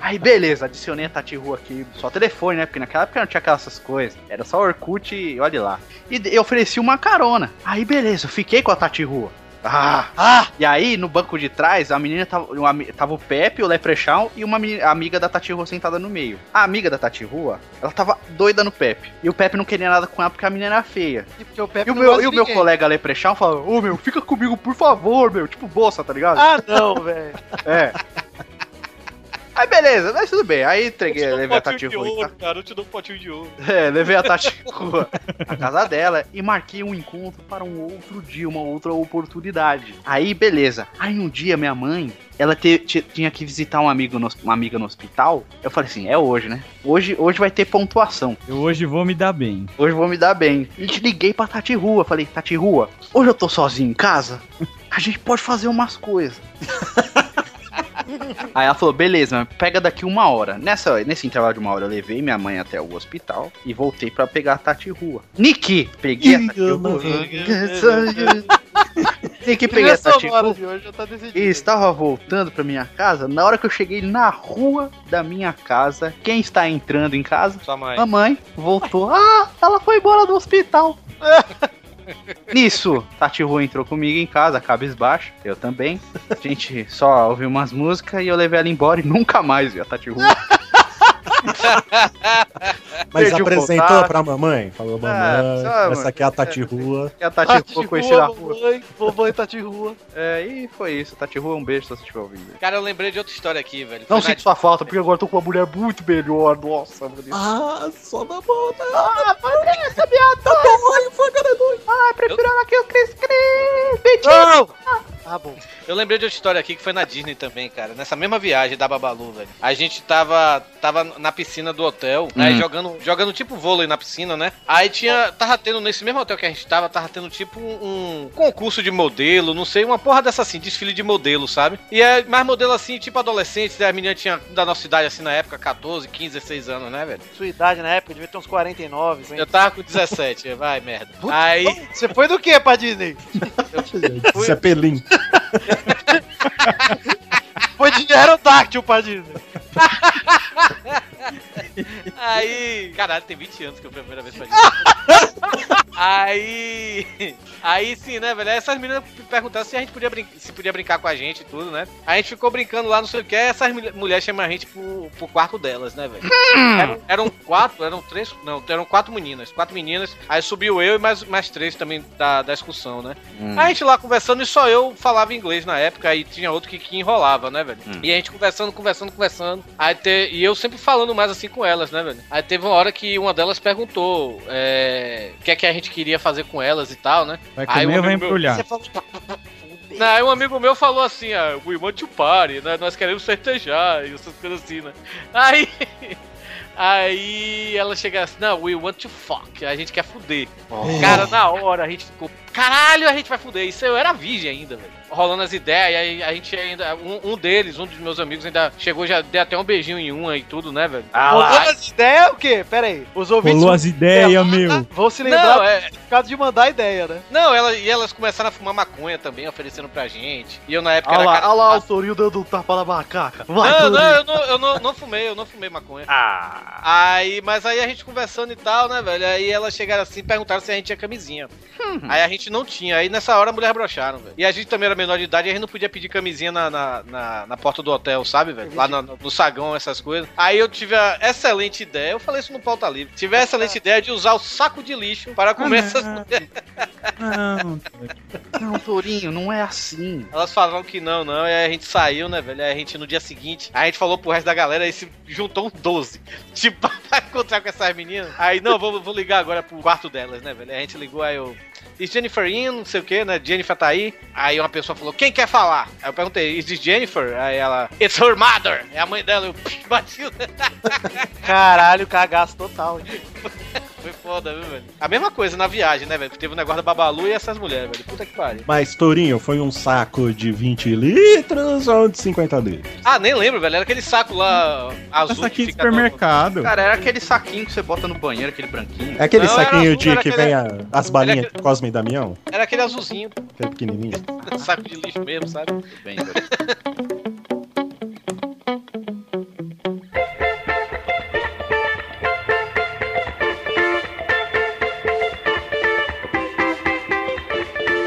Aí beleza, adicionei a Tati Rua aqui, só telefone, né? Porque naquela época não tinha aquelas coisas. Era só Orkut e olha lá. E eu ofereci uma carona. Aí beleza, eu fiquei com a Tati Rua. Ah, ah! E aí, no banco de trás, a menina tava, uma tava o Pepe, o Leprechaun e uma meni- amiga da Tati Rua sentada no meio. A amiga da Tati Rua, ela tava doida no Pepe. E o Pepe não queria nada com ela porque a menina era feia. E porque o Pepe E o meu, e o meu colega Leprechaun falou: Ô meu, fica comigo, por favor, meu. Tipo, bolsa, tá ligado? Ah, não, velho. É. Aí beleza, mas tudo bem. Aí entreguei, Eu te dou um levei a Tati de ouro, casa. cara. Eu te dou um potinho de ouro. É, levei a Tati Rua na casa dela e marquei um encontro para um outro dia, uma outra oportunidade. Aí, beleza. Aí um dia minha mãe, ela te- ti- tinha que visitar um amigo no, uma amiga no hospital. Eu falei assim, é hoje, né? Hoje, hoje vai ter pontuação. Eu hoje vou me dar bem. Hoje vou me dar bem. E liguei pra Tati Rua. Falei, Tati Rua, hoje eu tô sozinho em casa. A gente pode fazer umas coisas. Aí ela falou, beleza, pega daqui uma hora. Nessa, nesse intervalo de uma hora eu levei minha mãe até o hospital e voltei pra pegar a Tati Rua. Niki, peguei a Tati Rua. Niki, peguei a Tati Rua. E estava voltando pra minha casa. Na hora que eu cheguei na rua da minha casa, quem está entrando em casa? Sua mãe. Mamãe voltou. Ah, ela foi embora do hospital. Nisso, Tati Rua entrou comigo em casa, cabisbaixo. Eu também. A gente só ouviu umas músicas e eu levei ela embora e nunca mais vi a Tati Rua. Mas Perdi apresentou pra mamãe? Falou, mamãe, só, essa aqui é a Tati Rua. E a Tati, Tati Rua conheci na rua, mamãe, mamãe Tati Rua. É, e foi isso. Tati Rua, um beijo se você estiver ouvindo. Cara, eu lembrei de outra história aqui, velho. Não na- sinto sua falta, porque agora eu tô com uma mulher muito melhor. Nossa, meu Deus. Ah, só na volta. Ai, prefiro ela que o Cris Cris. Não! Ah, bom. Eu lembrei de outra história aqui que foi na Disney também, cara. Nessa mesma viagem da Babalu, velho. A gente tava, tava na piscina do hotel, né? Hum. Jogando, jogando tipo vôlei na piscina, né? Aí tinha. Tava tendo, nesse mesmo hotel que a gente tava, tava tendo tipo um, concurso de modelo, não sei, uma porra dessa assim, desfile de modelo, sabe? E é mais modelo assim, tipo adolescente, né? a menina tinha da nossa idade assim na época, 14, 15, 16 anos, né, velho? Sua idade na época devia ter uns 49, hein? Eu tava com 17, vai merda. Aí. Você foi do que pra Disney? Isso é pelim. Foi de aerotáctil pra Disney. Aí. Caralho, tem 20 anos que eu fui a primeira vez pra Disney. Aí. Aí sim, né, velho? Essas meninas perguntaram se a gente podia, brin se podia brincar com a gente e tudo, né? A gente ficou brincando lá, não sei o que. Essas mul- mulheres chamam a gente pro, pro quarto delas, né, velho? Eram, eram quatro, eram três. Não, eram quatro meninas. Quatro meninas. Aí subiu eu e mais, mais três também da, da excursão, né? Aí a gente lá conversando e só eu falava inglês na época, aí tinha outro que, que enrolava, né, velho? E a gente conversando, conversando, conversando. Aí te, e eu sempre falando mais assim com elas, né, velho? Aí teve uma hora que uma delas perguntou é, o que é que a gente queria fazer com elas e tal, né? Vai Aí comer um ou vai amigo meu- embrulhar? Falou. Não, aí um amigo meu falou assim, ah, we want to party, né? Nós queremos festejar e essas coisas assim, né? Aí. Aí ela chega assim, não, we want to fuck, a gente quer fuder. Cara, na hora a gente ficou, caralho, a gente vai fuder. Isso eu era virgem ainda, velho. Rolando as ideias, e aí a gente ainda. Um, um deles, um dos meus amigos, ainda chegou, já deu até um beijinho em uma e tudo, né, velho? Ah Rolou lá. as ideias o quê? Pera aí. Os ouvintes Rolou as ideias, meu. vão se lembrar Não, é, do caso de mandar ideia, né? não ela, e elas começaram a fumar maconha também, oferecendo pra gente. E eu na época Olha era lá, cara- olha lá o Torinho dando um tapa na macaca. Vai, Não, não, eu não, eu não, não fumei, eu não fumei maconha. Ah. Aí, mas aí a gente conversando e tal, né, velho? Aí elas chegaram assim e perguntaram se a gente tinha camisinha. Aí a gente não tinha. Aí nessa hora a mulher broxaram, velho. E a gente também era menor de idade a gente não podia pedir camisinha na, na, na, na porta do hotel, sabe, velho? Lá no, no sagão, essas coisas. Aí eu tive a excelente ideia, eu falei isso no pauta livre. Tive a excelente ideia de usar o saco de lixo para comer essas mulheres. Não, Não, Torinho, não é assim. Elas falaram que não, não. E aí a gente saiu, né, velho? Aí a gente no dia seguinte, aí a gente falou pro resto da galera e se juntou uns 12. Tipo, pra encontrar com essas meninas. Aí, não, vou, vou ligar agora pro quarto delas, né, velho? Aí a gente ligou, aí eu. Is Jennifer in? Não sei o que, né? Jennifer tá aí. Aí uma pessoa falou, quem quer falar? Aí eu perguntei, is this Jennifer? Aí ela, it's her mother. É a mãe dela. Eu bati. Caralho, cagaço total. hein? Foda, viu, velho? A mesma coisa na viagem, né, velho? Teve o negócio da Babalu e essas mulheres, velho. Puta que pariu. Mas, Torinho, foi um saco de 20 litros ou de 50 litros? Ah, nem lembro, velho. Era aquele saco lá azul. Essa aqui que de supermercado. Cara, era aquele saquinho que você bota no banheiro, aquele branquinho. É aquele Não, saquinho azul, de que aquele- vem a- as balinhas aquele- Cosme e Damião? Era aquele azulzinho, Aquele pequenininho. saco de lixo mesmo, sabe? Bem,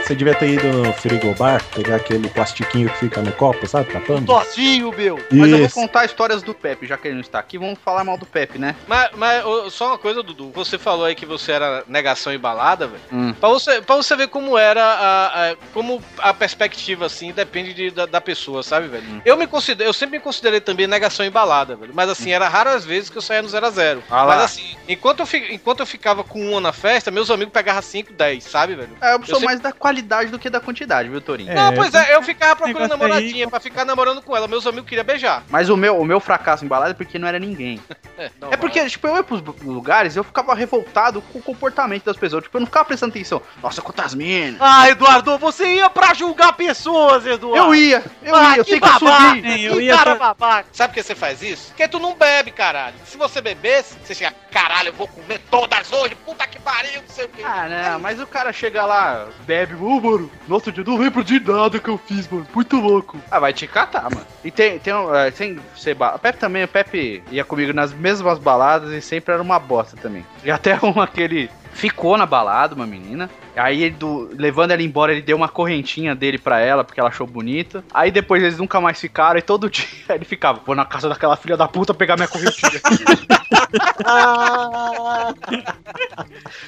Você devia ter ido no frigobar, pegar aquele plastiquinho que fica no copo, sabe? Tapando. Tozinho, meu. Mas eu vou Isso. contar histórias do Pepe, já que ele não está aqui. Vamos falar mal do Pepe, né? Mas, mas só uma coisa, Dudu. Você falou aí que você era negação e balada, velho. Hum. Pra você, pra você ver como era a, a- como a perspectiva, assim, depende de- da, da pessoa, sabe, velho? Hum. Eu me considero, eu sempre me considerei também negação e balada, velho. Mas assim, era raras vezes que eu saía no 0 a 0 Ah lá. Mas assim, enquanto eu, fi- enquanto eu ficava com uma na festa, meus amigos pegavam 5, 10, sabe, velho? É, eu sou sei- mais da qualidade do que da quantidade, viu, Torinho? É, não, pois é, eu ficava procurando negócio aí- namoradinha pra ficar namorando com ela. Meus amigos queriam beijar. Mas o meu, o meu fracasso em balada é porque não era ninguém. É, não, É porque, tipo, eu ia pros lugares eu ficava revoltado com o comportamento das pessoas. Tipo, eu não ficava prestando atenção. Nossa, quantas minas. Ah, Eduardo, você ia pra julgar pessoas, Eduardo. Eu ia, eu Ah, ia, eu que sei que eu babaca. subi. Sim, eu Que ia cara pra- babaca. Sabe por que você faz isso? Porque tu não bebe, caralho. Se você bebesse, você chega, caralho, eu vou comer todas hoje, puta que pariu, não sei o quê. Ah, não, mas o cara chega lá, bebe, ô, mano, no outro dia eu não lembro de nada que eu fiz, mano, muito louco. Ah, vai te catar, mano. E tem, tem, um, é, tem você, ba- Pepe também, o Pepe ia comigo nas mesmas baladas e sempre era uma bosta também. E até um aquele ficou na balada, uma menina. Aí ele, do- levando ela embora, ele deu uma correntinha dele pra ela, porque ela achou bonita. Aí depois eles nunca mais ficaram e todo dia ele ficava, vou na casa daquela filha da puta pegar minha correntinha.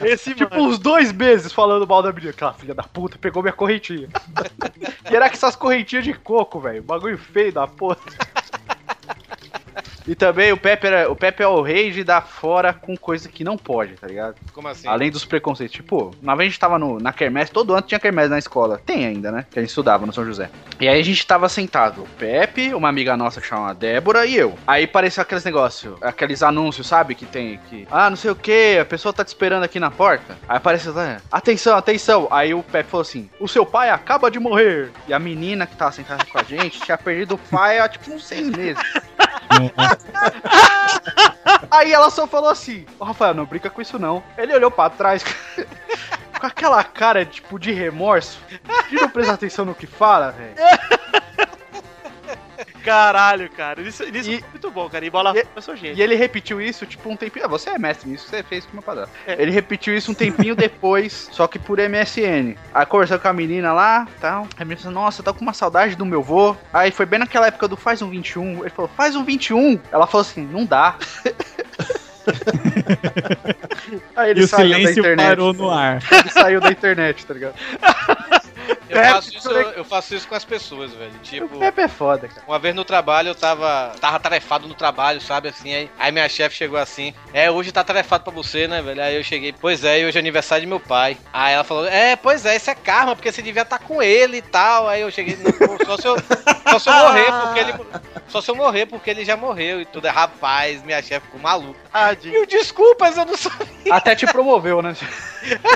Esse Tipo, mano. uns dois meses falando mal da menina. Aquela filha da puta pegou minha correntinha. e era que essas correntinhas de coco, velho. Bagulho feio da porra. E também o Pepe, era, o Pepe é o rei de dar fora com coisa que não pode, tá ligado? Como assim? Além dos preconceitos. Tipo, uma vez a gente tava no, na quermesse, todo ano tinha quermesse na escola. Tem ainda, né? Que a gente estudava no São José. E aí a gente tava sentado, o Pepe, uma amiga nossa que chama Débora e eu. Aí parecia aqueles negócios, aqueles anúncios, sabe? Que tem que. Ah, não sei o que, a pessoa tá te esperando aqui na porta. Aí apareceu lá, atenção, atenção. Aí o Pepe falou assim: o seu pai acaba de morrer. E a menina que tava sentada com a gente tinha perdido o pai há tipo uns seis meses. Aí ela só falou assim: Ô Rafael, não brinca com isso não. Ele olhou pra trás com aquela cara, tipo, de remorso. De não prestar atenção no que fala, velho. Caralho, cara. Isso, isso E- foi muito bom, cara. E bola E- eu sou gente. E ele repetiu isso, tipo, um tempinho. Ah, você é mestre nisso, você fez com o meu padrão. É. Ele repetiu isso um tempinho depois, só que por MSN. Aí conversando com a menina lá tal. Aí a menina falou, nossa, tá com uma saudade do meu vô. Aí foi bem naquela época do faz um 21. Ele falou, faz um 21. Ela falou assim, não dá. Aí ele E o saiu da silêncio internet. parou no ar. Ele saiu da internet, tá ligado? Eu faço, isso, eu faço isso com as pessoas, velho. Tipo, O Pepe é foda, cara. uma vez no trabalho eu tava, tava tarefado no trabalho, sabe? Assim, aí, aí minha chefe chegou assim: É, hoje tá tarefado pra você, né, velho? Aí eu cheguei, pois é, e hoje é aniversário de meu pai. Aí ela falou: É, pois é, isso é karma, porque você devia estar com ele e tal. Aí eu cheguei, só se eu, só se eu morrer, porque ele. Só se eu morrer, porque ele já morreu e tudo. É, rapaz, minha chefe ficou maluca. Tadinho. Mil desculpas, eu não sabia. Até te promoveu, né?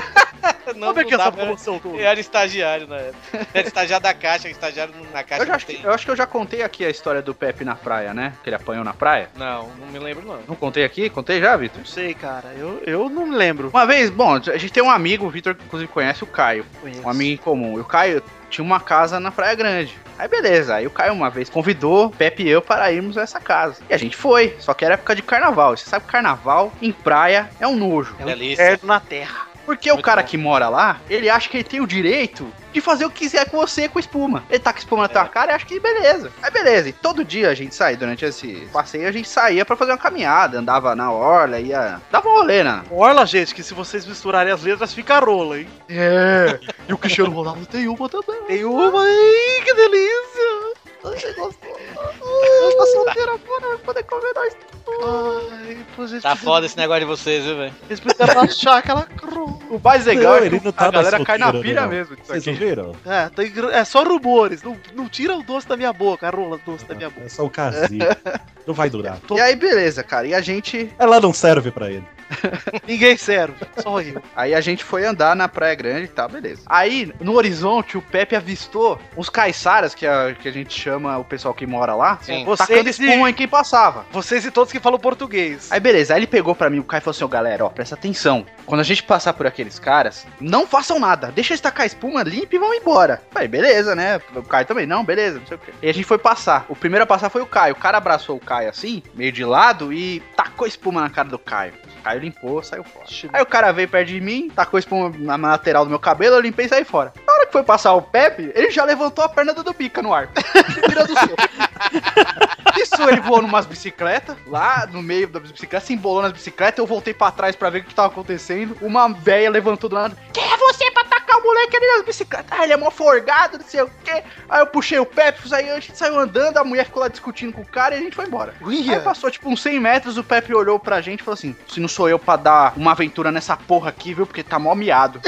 Não, Como é que é essa promoção toda? Eu era estagiário na época. Era estagiário da caixa, estagiário na caixa. Eu, acho que, eu acho que eu já contei aqui a história do Pepe na praia, né? Que ele apanhou na praia. Não, não me lembro não. Não contei aqui? Contei já, Vitor? Não sei, cara. Eu, eu não me lembro. Uma vez, bom, a gente tem um amigo, o Vitor inclusive conhece o Caio. Conheço. Um amigo em comum. E o Caio tinha uma casa na Praia Grande. Aí beleza, aí o Caio uma vez convidou Pepe e eu para irmos a essa casa. E a gente foi, só que era época de carnaval. E Você sabe que carnaval em praia é um nojo. É um na terra. Porque o Muito cara bom. que mora lá, ele acha que ele tem o direito de fazer o que quiser com você com espuma. Ele tá com espuma na tua cara e acha que beleza. Aí beleza. E todo dia a gente saía, durante esse passeio, a gente saía pra fazer uma caminhada, andava na orla, ia. Dava um rolê, né? Orla, gente, que se vocês misturarem as letras, fica rola, hein? É. E o Cristiano Ronaldo tem uma também. Tem uma aí, que delícia! Você gostou? Eu tô solteira agora, vai poder comer nós. Ai, pô, gente, Tá foda esse negócio de vocês, viu, velho? Eles precisaram achar aquela. O mais legal Não, é ele que não tá a galera cai na solteiro, pilha não. mesmo disso Vocês aqui. ouviram? É, tem é só rumores. Não, não tira o doce da minha boca, rola doce da minha boca. É só o casinho. Não vai durar. E aí, beleza, cara. E a gente. Ela não serve pra ele. Ninguém serve, só eu. Aí a gente foi andar na Praia Grande e tal, beleza. Aí, no horizonte, o Pepe avistou uns caiçaras, que a, que a gente chama o pessoal que mora lá, Sim. tacando Vocês e, espuma em quem passava. vocês e todos que falam português. Aí beleza, aí ele pegou pra mim, o Caio falou assim, ó galera, ó, presta atenção. Quando a gente passar por aqueles caras, não façam nada, deixa eles tacar a espuma, limpa e vão embora. Falei, beleza, né? O Caio também, não, beleza, não sei o quê. E a gente foi passar. O primeiro a passar foi o Caio. O cara abraçou o Caio assim, meio de lado, e tacou espuma na cara do Caio. O Caio limpou, saiu fora. Aí o cara veio perto de mim, tacou espuma na lateral do meu cabelo, eu limpei e saí fora. Na hora que foi passar o Pepe, ele já levantou a perna do Bica no ar. Virando o soco. Isso ele voou numas bicicletas, lá no meio da bicicleta, se embolou nas bicicletas, eu voltei pra trás pra ver o que tava acontecendo. Uma véia levantou do lado. Quem é você pra atacar o moleque ali nas bicicletas? Ah, ele é mó forgado, não sei o quê. Aí eu puxei o Pepe, aí a gente saiu andando, a mulher ficou lá discutindo com o cara e a gente foi embora. Aí passou tipo uns 100 metros, o Pepe olhou pra gente e falou assim: Se não sou eu pra dar uma aventura nessa porra aqui, viu? Porque tá mó miado.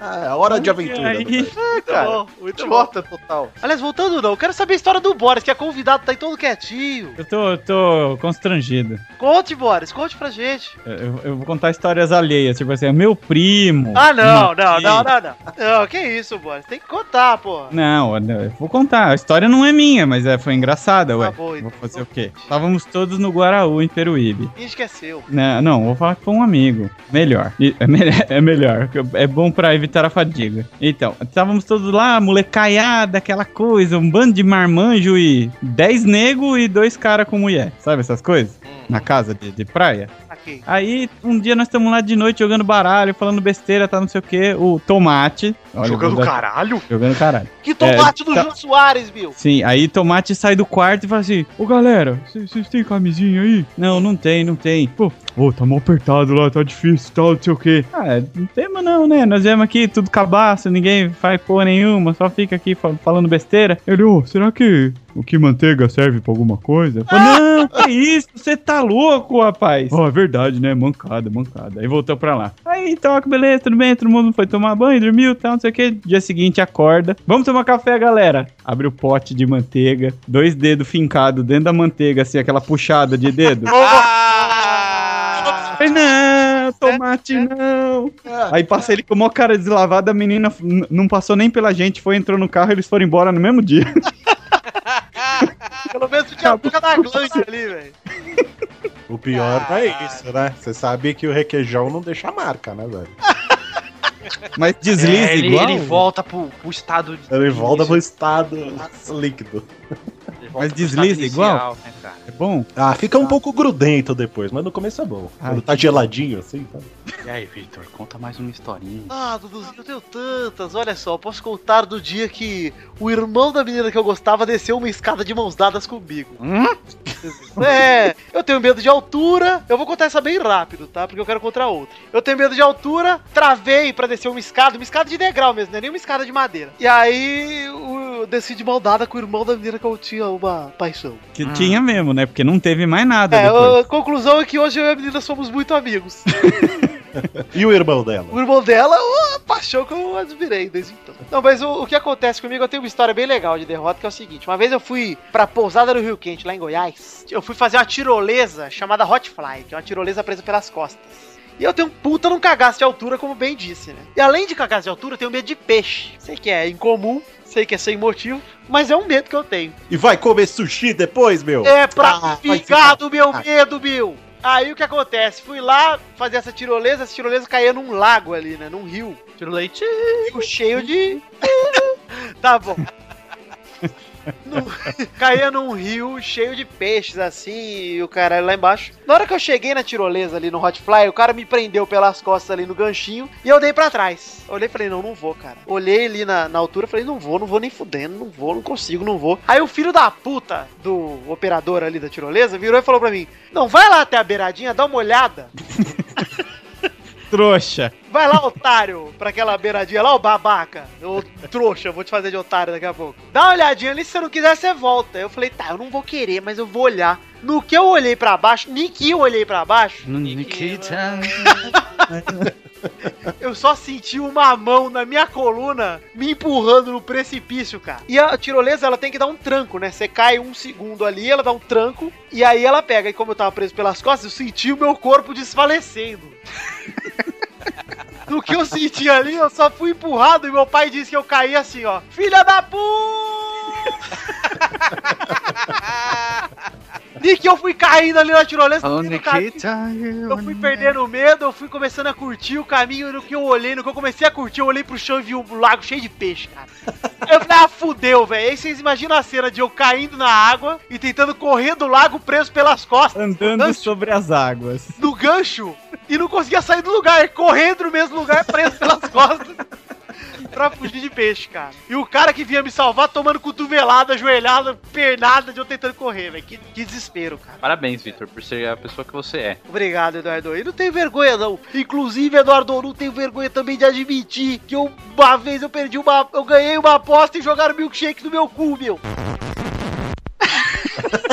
Ah, é hora de aventura. Aí, É, cara. bom, muito idiota total. Aliás, voltando não, eu quero saber a história do Boris, que é convidado, tá aí todo quietinho. eu tô, eu tô constrangido. Conte, Boris, conte pra gente. Eu, eu vou contar histórias alheias, tipo assim, é meu primo. Ah, não, não, matei. não, não, não. Não, que isso, Boris, tem que contar, pô. Não, eu vou contar. A história não é minha, mas é, foi engraçada, ué. Tá bom, vou então. fazer o quê? Estávamos todos no Guaraú, em Peruíbe. É seu. Não, não, vou falar foi um amigo. Melhor. E- É, me- é melhor. É bom pra evitar a fadiga. Então, estávamos todos lá, molecaiada, aquela coisa, um bando de marmanjo e 10 nego e dois caras com mulher. Sabe essas coisas? Na casa de, de praia. Aqui. Aí, um dia nós estamos lá de noite jogando baralho, falando besteira, tá não sei o que. O Tomate. olha, Jogando dar- caralho? Jogando caralho. Que tomate do tá- Jô Soares, viu? Sim, aí Tomate sai do quarto e fala assim: Ô galera, vocês têm camisinha aí? Não, não tem, não tem. Pô, ô, tá mal apertado lá, tá difícil tal, não sei o quê. Ah, não temos não, né? Nós viemos aqui tudo cabaço, ninguém faz porra nenhuma, só fica aqui fa- falando besteira. Ele, ô, será que o que manteiga serve pra alguma coisa? Eu falei, não, que isso? Você tá louco, rapaz? Ó, é verdade, né? Mancada, mancada. Aí voltou pra lá. Aí, toca, beleza, tudo bem, todo mundo foi tomar banho, dormiu, tal, não sei o que. Dia seguinte, acorda. Vamos tomar café, galera. Abre o pote de manteiga, dois dedos fincados dentro da manteiga, assim, aquela puxada de dedo. Ah! Não, tomate não. Aí passa ele com uma cara deslavada, a menina não passou nem pela gente, foi, entrou no carro, eles foram embora no mesmo dia. Pelo menos tinha a boca da glande ali, velho. O pior não é isso, né? Você sabe que o requeijão não deixa marca, né, velho? Mas desliza É, ele, igual. ele volta pro, pro estado de. Ele volta pro estado líquido. Mas desliza igual? inicial, né? É bom? Ah, fica um pouco grudento depois, mas no começo é bom. Ai, Quando tá geladinho assim, tá? E aí, Victor, conta mais uma historinha. Ah, Duduzinho, eu tenho tantas. Olha só, eu posso contar do dia que o irmão da menina que eu gostava desceu uma escada de mãos dadas comigo. Hum? É, eu tenho medo de altura. Eu vou contar essa bem rápido, tá? Porque eu quero contar outra. Eu tenho medo de altura, travei pra descer uma escada, uma escada de degrau mesmo, não é nem uma escada de madeira. E aí eu desci de mão dada com o irmão da menina que eu tinha uma paixão. Que tinha mesmo, né? Porque não teve mais nada É, depois. a conclusão é que hoje eu e a menina somos muito amigos. E o irmão dela? O irmão dela, uma paixão que eu admirei desde então. Não, mas o, o que acontece comigo, eu tenho uma história bem legal de derrota, que é o seguinte. Uma vez eu fui pra pousada do Rio Quente, lá em Goiás. Eu fui fazer uma tirolesa chamada Hot Fly, que é uma tirolesa presa pelas costas. E eu tenho um puta num cagaço de altura, como bem disse, né? E além de cagaço de altura, eu tenho medo de peixe. Sei que é incomum, sei que é sem motivo, mas é um medo que eu tenho. E vai comer sushi depois, meu? É pra Ah, ficar do meu Ah. medo, Bill. Aí o que acontece? Fui lá fazer essa tirolesa, essa tirolesa caía num lago ali, né? Num rio. Tiro leite. Rio cheio de. tá bom. Caía num rio cheio de peixes, assim, e o cara lá embaixo. Na hora que eu cheguei na tirolesa ali no Hotfly, o cara me prendeu pelas costas ali no ganchinho e eu dei pra trás. Olhei e falei, não, não vou, cara. Olhei ali na, na altura falei, não vou, não vou nem fudendo, não vou, não consigo, não vou. Aí o filho da puta do operador ali da tirolesa virou e falou pra mim: Não, vai lá até a beiradinha, dá uma olhada. Trouxa. Vai lá, otário, pra aquela beiradinha lá, ô babaca. Ô trouxa, eu vou te fazer de otário daqui a pouco. Dá uma olhadinha ali, se você não quiser, você volta. Eu falei, tá, eu não vou querer, mas eu vou olhar. No que eu olhei pra baixo, nem que eu olhei pra baixo, eu só senti uma mão na minha coluna me empurrando no precipício, cara. E a tirolesa, ela tem que dar um tranco, né? Você cai um segundo ali, ela dá um tranco, e aí ela pega. E como eu tava preso pelas costas, eu senti o meu corpo desfalecendo. No que eu senti ali, eu só fui empurrado e meu pai disse que eu caí assim, ó. Filha da puta! E que eu fui caindo ali na tirolesa. You, Eu fui perdendo o medo, eu fui começando a curtir o caminho, no que eu olhei, no que eu comecei a curtir, eu olhei pro chão e vi um lago cheio de peixe, cara. Eu falei, ah, fudeu, velho. Aí vocês imaginam a cena de eu caindo na água e tentando correr do lago preso pelas costas, Andando Gancho. sobre as águas. no gancho, e não conseguia sair do lugar, correndo no mesmo lugar, preso pelas costas. Pra fugir de peixe, cara. E o cara que vinha me salvar tomando cotovelada, ajoelhada, pernada de eu tentando correr, velho. Que, que desespero, cara. Parabéns, Vitor, por ser a pessoa que você é. Obrigado, Eduardo. E não tem vergonha, não. Inclusive, Eduardo, eu não tenho vergonha também de admitir que eu, uma vez eu perdi uma. Eu ganhei uma aposta e jogaram milkshake no meu cu, meu.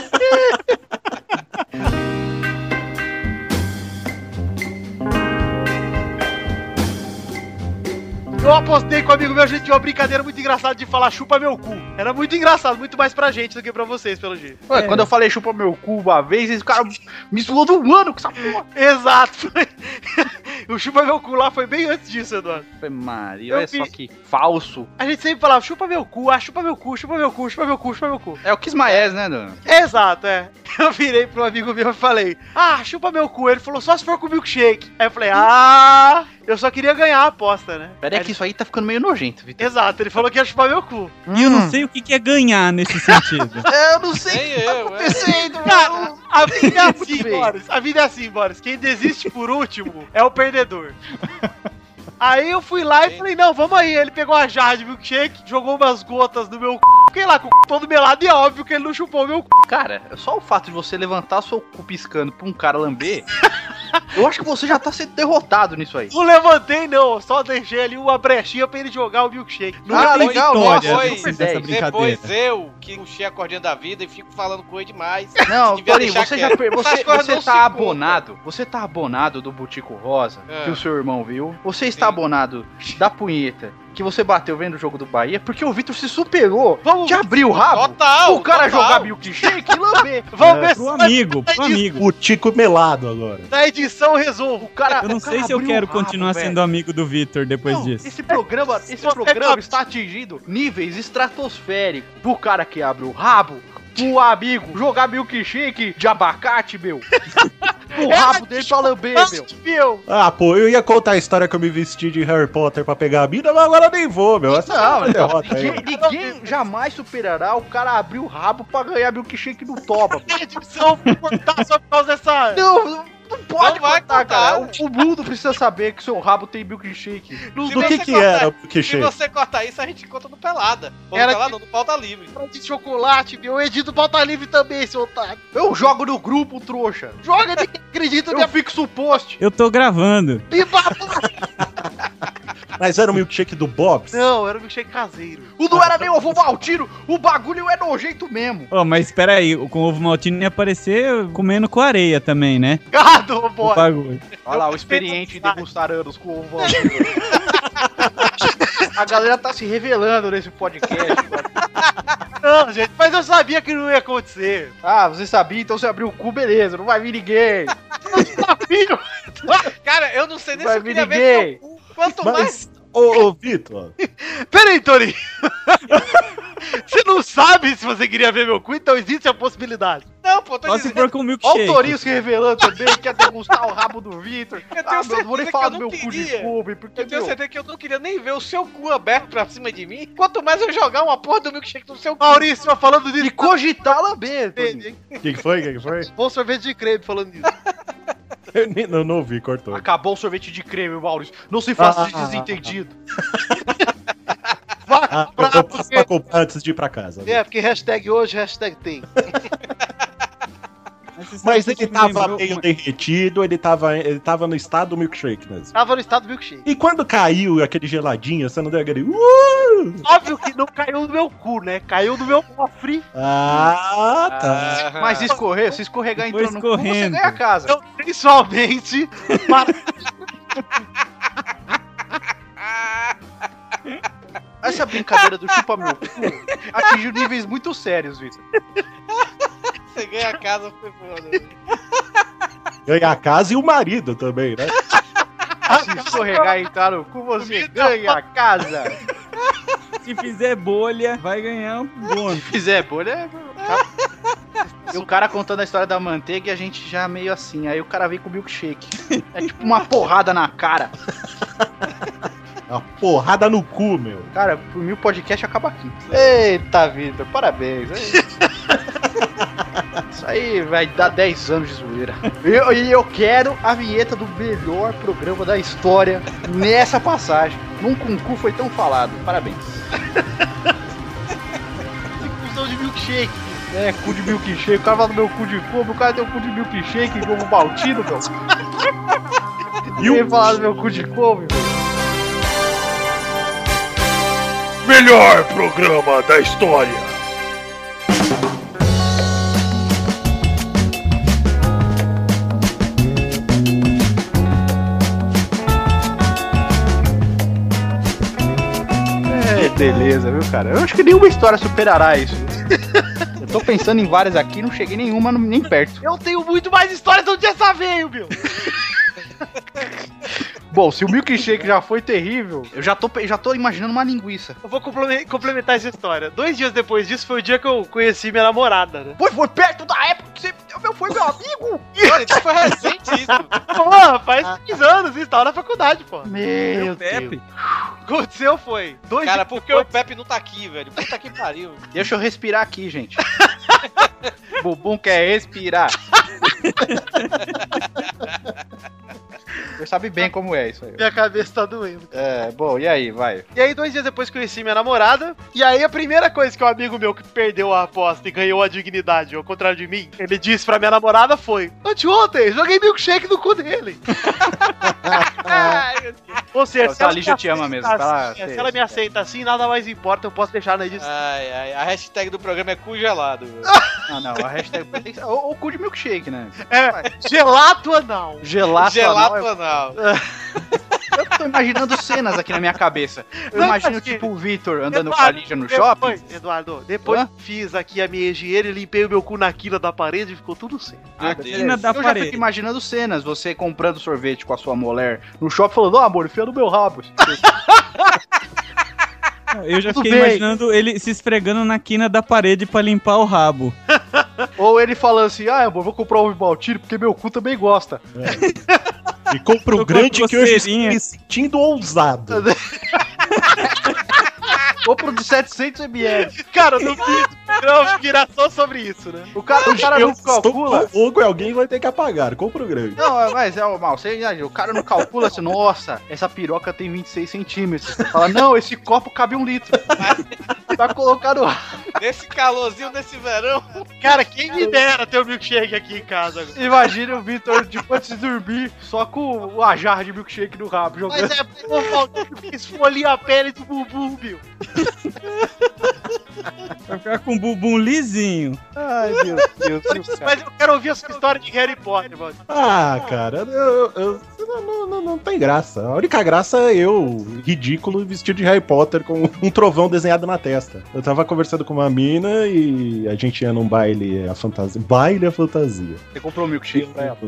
Eu apostei com um amigo meu, a gente tinha uma brincadeira muito engraçada de falar chupa meu cu. Era muito engraçado, muito mais pra gente do que pra vocês, pelo jeito. Ué, Quando eu falei chupa meu cu uma vez, esse cara me zoou do ano com essa porra. Exato. o chupa meu cu lá foi bem antes disso, Eduardo. Foi Maria, olha só que falso. A gente sempre falava chupa meu cu, ah, chupa meu cu, chupa meu cu, chupa meu cu, chupa meu cu. É o Kismaes, né, Dona? Exato, é. Eu virei pro amigo meu e falei, ah, chupa meu cu. Ele falou, só se for com milkshake. Aí eu falei, ah, eu só queria ganhar a aposta, né? Pera aí Aí que isso aí tá ficando meio nojento, Vitor. Exato, ele falou que ia chupar meu cu. E eu não sei o que que é ganhar nesse sentido. Eu não sei Nem eu, é. acontecendo, Cara, a vida é assim. Boris. A vida é assim, Boris. Quem desiste por último é o perdedor. Aí eu fui lá e falei, não, vamos aí. Ele pegou a jarra de milkshake, jogou umas gotas no meu c... Fiquei lá com o c... todo melado e é óbvio que ele não chupou meu c... Cara, só o fato de você levantar seu cu piscando pra um cara lamber, eu acho que você já tá sendo derrotado nisso aí. Não levantei, não. Só deixei ali uma brechinha pra ele jogar o milkshake. Não Ah, tem legal, nossa, depois super dessa 10. brincadeira. Depois eu, que puxei a cordinha da vida e fico falando com ele demais. Não, deixar você já per- você, você tá abonado. Você tá abonado do Butico Rosa, É. que o seu irmão viu. Você está Sim. abonado da punheta que você bateu vendo o jogo do Bahia, porque o Vitor se superou Vamos- de abrir o rabo. Total! o cara total. jogar milkshake e lamber. Vamos É, ver Pro se amigo, pro amigo. O Tico melado agora. na edição eu resolvo. O cara, Eu não o cara sei se eu quero o rabo, continuar velho. sendo amigo do Vitor depois Não, disso. Esse programa, esse programa tá- está atingindo níveis estratosféricos. Pro cara que abre o rabo, pro amigo jogar milkshake de abacate, meu. O rabo dele pra lamber, meu. Ah, pô, eu ia contar a história que eu me vesti de Harry Potter pra pegar a mina, mas agora nem vou, meu. Essa Não, é derrota Ninguém, aí. ninguém jamais superará o cara abrir o rabo pra ganhar milkshake no toba. edição cortar só por causa dessa. Não, não, não pode Não vai contar, cara. contar. O, o mundo precisa saber que seu rabo tem milkshake. Se Do que que cortar- era o Se milkshake? você cortar isso, a gente conta no Pelada. Ou Era no Pelada, no Pauta Livre. de chocolate, meu. Eu edito pauta livre também, seu otário. Eu jogo no grupo, trouxa. Joga, ninguém acredita Eu minha fixo o post. Eu tô gravando. pipa. Mas era o milkshake do Bob's? Não, era um milkshake caseiro. O não era nem ovo maltino, o bagulho é nojento mesmo. Ó, mas espera aí, com ovo maltino ia aparecer comendo com areia também, né? Gado, O boy. bagulho. Olha lá, o experiente em degustar anos com ovo maltino. A galera tá se revelando nesse podcast. mano. Não, gente, mas eu sabia que não ia acontecer. Ah, você sabia, então você abriu o cu, beleza, não vai vir ninguém. Filho, Cara, eu não sei nem Vai se eu queria ninguém. ver seu cu. Quanto mais. Mas, ô, ô Vitor, Pera aí, Tori. Você não sabe se você queria ver meu cu, então existe a possibilidade. Não, pô, tô Só se dizendo. for com Olha o milkshake. Torinho se revelando também, quer degustar o rabo do Vitor. Eu tenho Ah, meu, não vou nem certeza falar que do eu meu não cu, queria. desculpe, porque, Eu tenho meu, certeza que eu não queria nem ver o seu cu aberto pra cima de mim. Quanto mais eu jogar uma porra do milkshake no seu cu. Maurício, falando e disso. cogitar lamber, Torinho. o que, que foi? O que, que foi? Bom sorvete de creme falando disso. Eu não, não ouvi, cortou. Acabou o sorvete de creme, Maurício. Não se faça de Ah. desentendido. Vá Ah, eu, comprar eu passo porque... pra comprar antes de ir pra casa. É, porque hashtag hoje, hashtag tem. Mas ele tava lembrou meio uma- derretido, ele tava, ele tava no estado do milkshake mesmo. Tava no estado do milkshake. E quando caiu aquele geladinho, você não deu aquele. Uh! Óbvio que não caiu no meu cu, né? Caiu no meu cofre. Ah, tá. Ah, Mas escorrer, se escorregar entrando no cu, você ganha a casa. Então, principalmente para Essa brincadeira do chupa meu cu atingiu níveis muito sérios, Vitor. Você ganha a casa, foi foda. Ganha a casa e o marido também, né? Se escorregar e entrar no cu, você ganha a casa. Se fizer bolha, vai ganhar um bônus. Se fizer bolha, é... E o cara contando a história da manteiga e a gente já meio assim. Aí o cara vem com milkshake. É tipo uma porrada na cara. Uma porrada no cu, meu. Cara, por mim o podcast acaba aqui. Eita, Vitor, parabéns. Isso aí vai dar 10 anos de zoeira. E eu, eu quero a vinheta do melhor programa da história nessa passagem. Nunca um cu foi tão falado. Parabéns. Fusão de milkshake. É, cu de milkshake. O cara fala do meu cu de cu, o cara tem um cu de milkshake, como baltino, meu. E o falar do meu cu de couve, meu. Melhor programa da história. Beleza, viu, cara? Eu acho que nenhuma história superará isso. Eu tô pensando em várias aqui, não cheguei nenhuma nem perto. Eu tenho muito mais histórias de onde essa veio, meu. Bom, se o milkshake já foi terrível, eu já tô, já tô imaginando uma linguiça. Eu vou complemen- complementar essa história. Dois dias depois disso foi o dia que eu conheci minha namorada, né? Foi, foi perto da época que você meu, foi meu amigo. Olha, então foi recente isso. Pô, faz 15 anos isso, tava na faculdade, pô. Meu Pepe. O que aconteceu foi. Dois Cara, dias porque o Pepe não tá aqui, velho. Puta que pariu. Deixa eu respirar aqui, gente. Bubum quer respirar. Você sabe bem como é isso aí. minha cabeça tá doendo. É, bom, e aí, vai. E aí, dois dias depois conheci minha namorada. E aí, a primeira coisa que um amigo meu que perdeu a aposta e ganhou a dignidade, ao contrário de mim, ele disse pra minha namorada foi: Anteontem, joguei milkshake no cu dele. Ou seja, Então, a Lígia te ama mesmo, tá? assim, se ela me aceita assim, nada mais importa, eu posso deixar na edição. Ai, ai. A hashtag do programa é congelado, velho. Ah, não, a hashtag ou, ou cu de milkshake, né? É, gelato anal. Gelato, Gelato anal, anal. Eu tô imaginando cenas aqui na minha cabeça. Eu Não, imagino, tipo, o Vitor andando com a Lígia no depois, shopping. Eduardo, depois Hã? fiz aqui a minha higiene, limpei o meu cu na quina da parede e ficou tudo certo. Meu beleza. Deus. da eu já parede. fico imaginando cenas, você comprando sorvete com a sua mulher no shopping falando, ó amor, enfia no meu rabo. Eu já Tudo fiquei bem. imaginando ele se esfregando na quina da parede pra limpar o rabo. Ou ele falando assim, ah amor, vou comprar um baltino porque meu cu também gosta. E compra com grande que eu já estou me sentindo ousado. Compra um de 700ml. Cara, no vídeo, não virar só sobre isso, né? O cara, o cara eu não estou calcula. com fogo e alguém vai ter que apagar. Compra o grande. Não, mas é o mal, você o cara não calcula assim, nossa, essa piroca tem 26 centímetros. Você fala, não, esse copo cabe um litro. Tá colocado. Nesse calorzinho desse verão. Cara, quem me dera ter um milkshake aqui em casa agora. Imagina o Vitor, tipo, antes de dormir, só com a jarra de milkshake no rabo, jogando. Mas é bom, Valdir, que esfolia a pele do bumbum, meu. Vai ficar com o bumbum lisinho. Ai, meu Deus do céu. Mas eu quero ouvir a sua história de Harry Potter, Valdir. Ah, cara, eu, eu- não, não- não- não tem graça. A única graça é eu, ridículo, vestido de Harry Potter com um trovão desenhado na testa. Eu tava conversando com uma mina e a gente ia num baile a fantasia. Baile a fantasia. Você comprou um milkshake pra ela?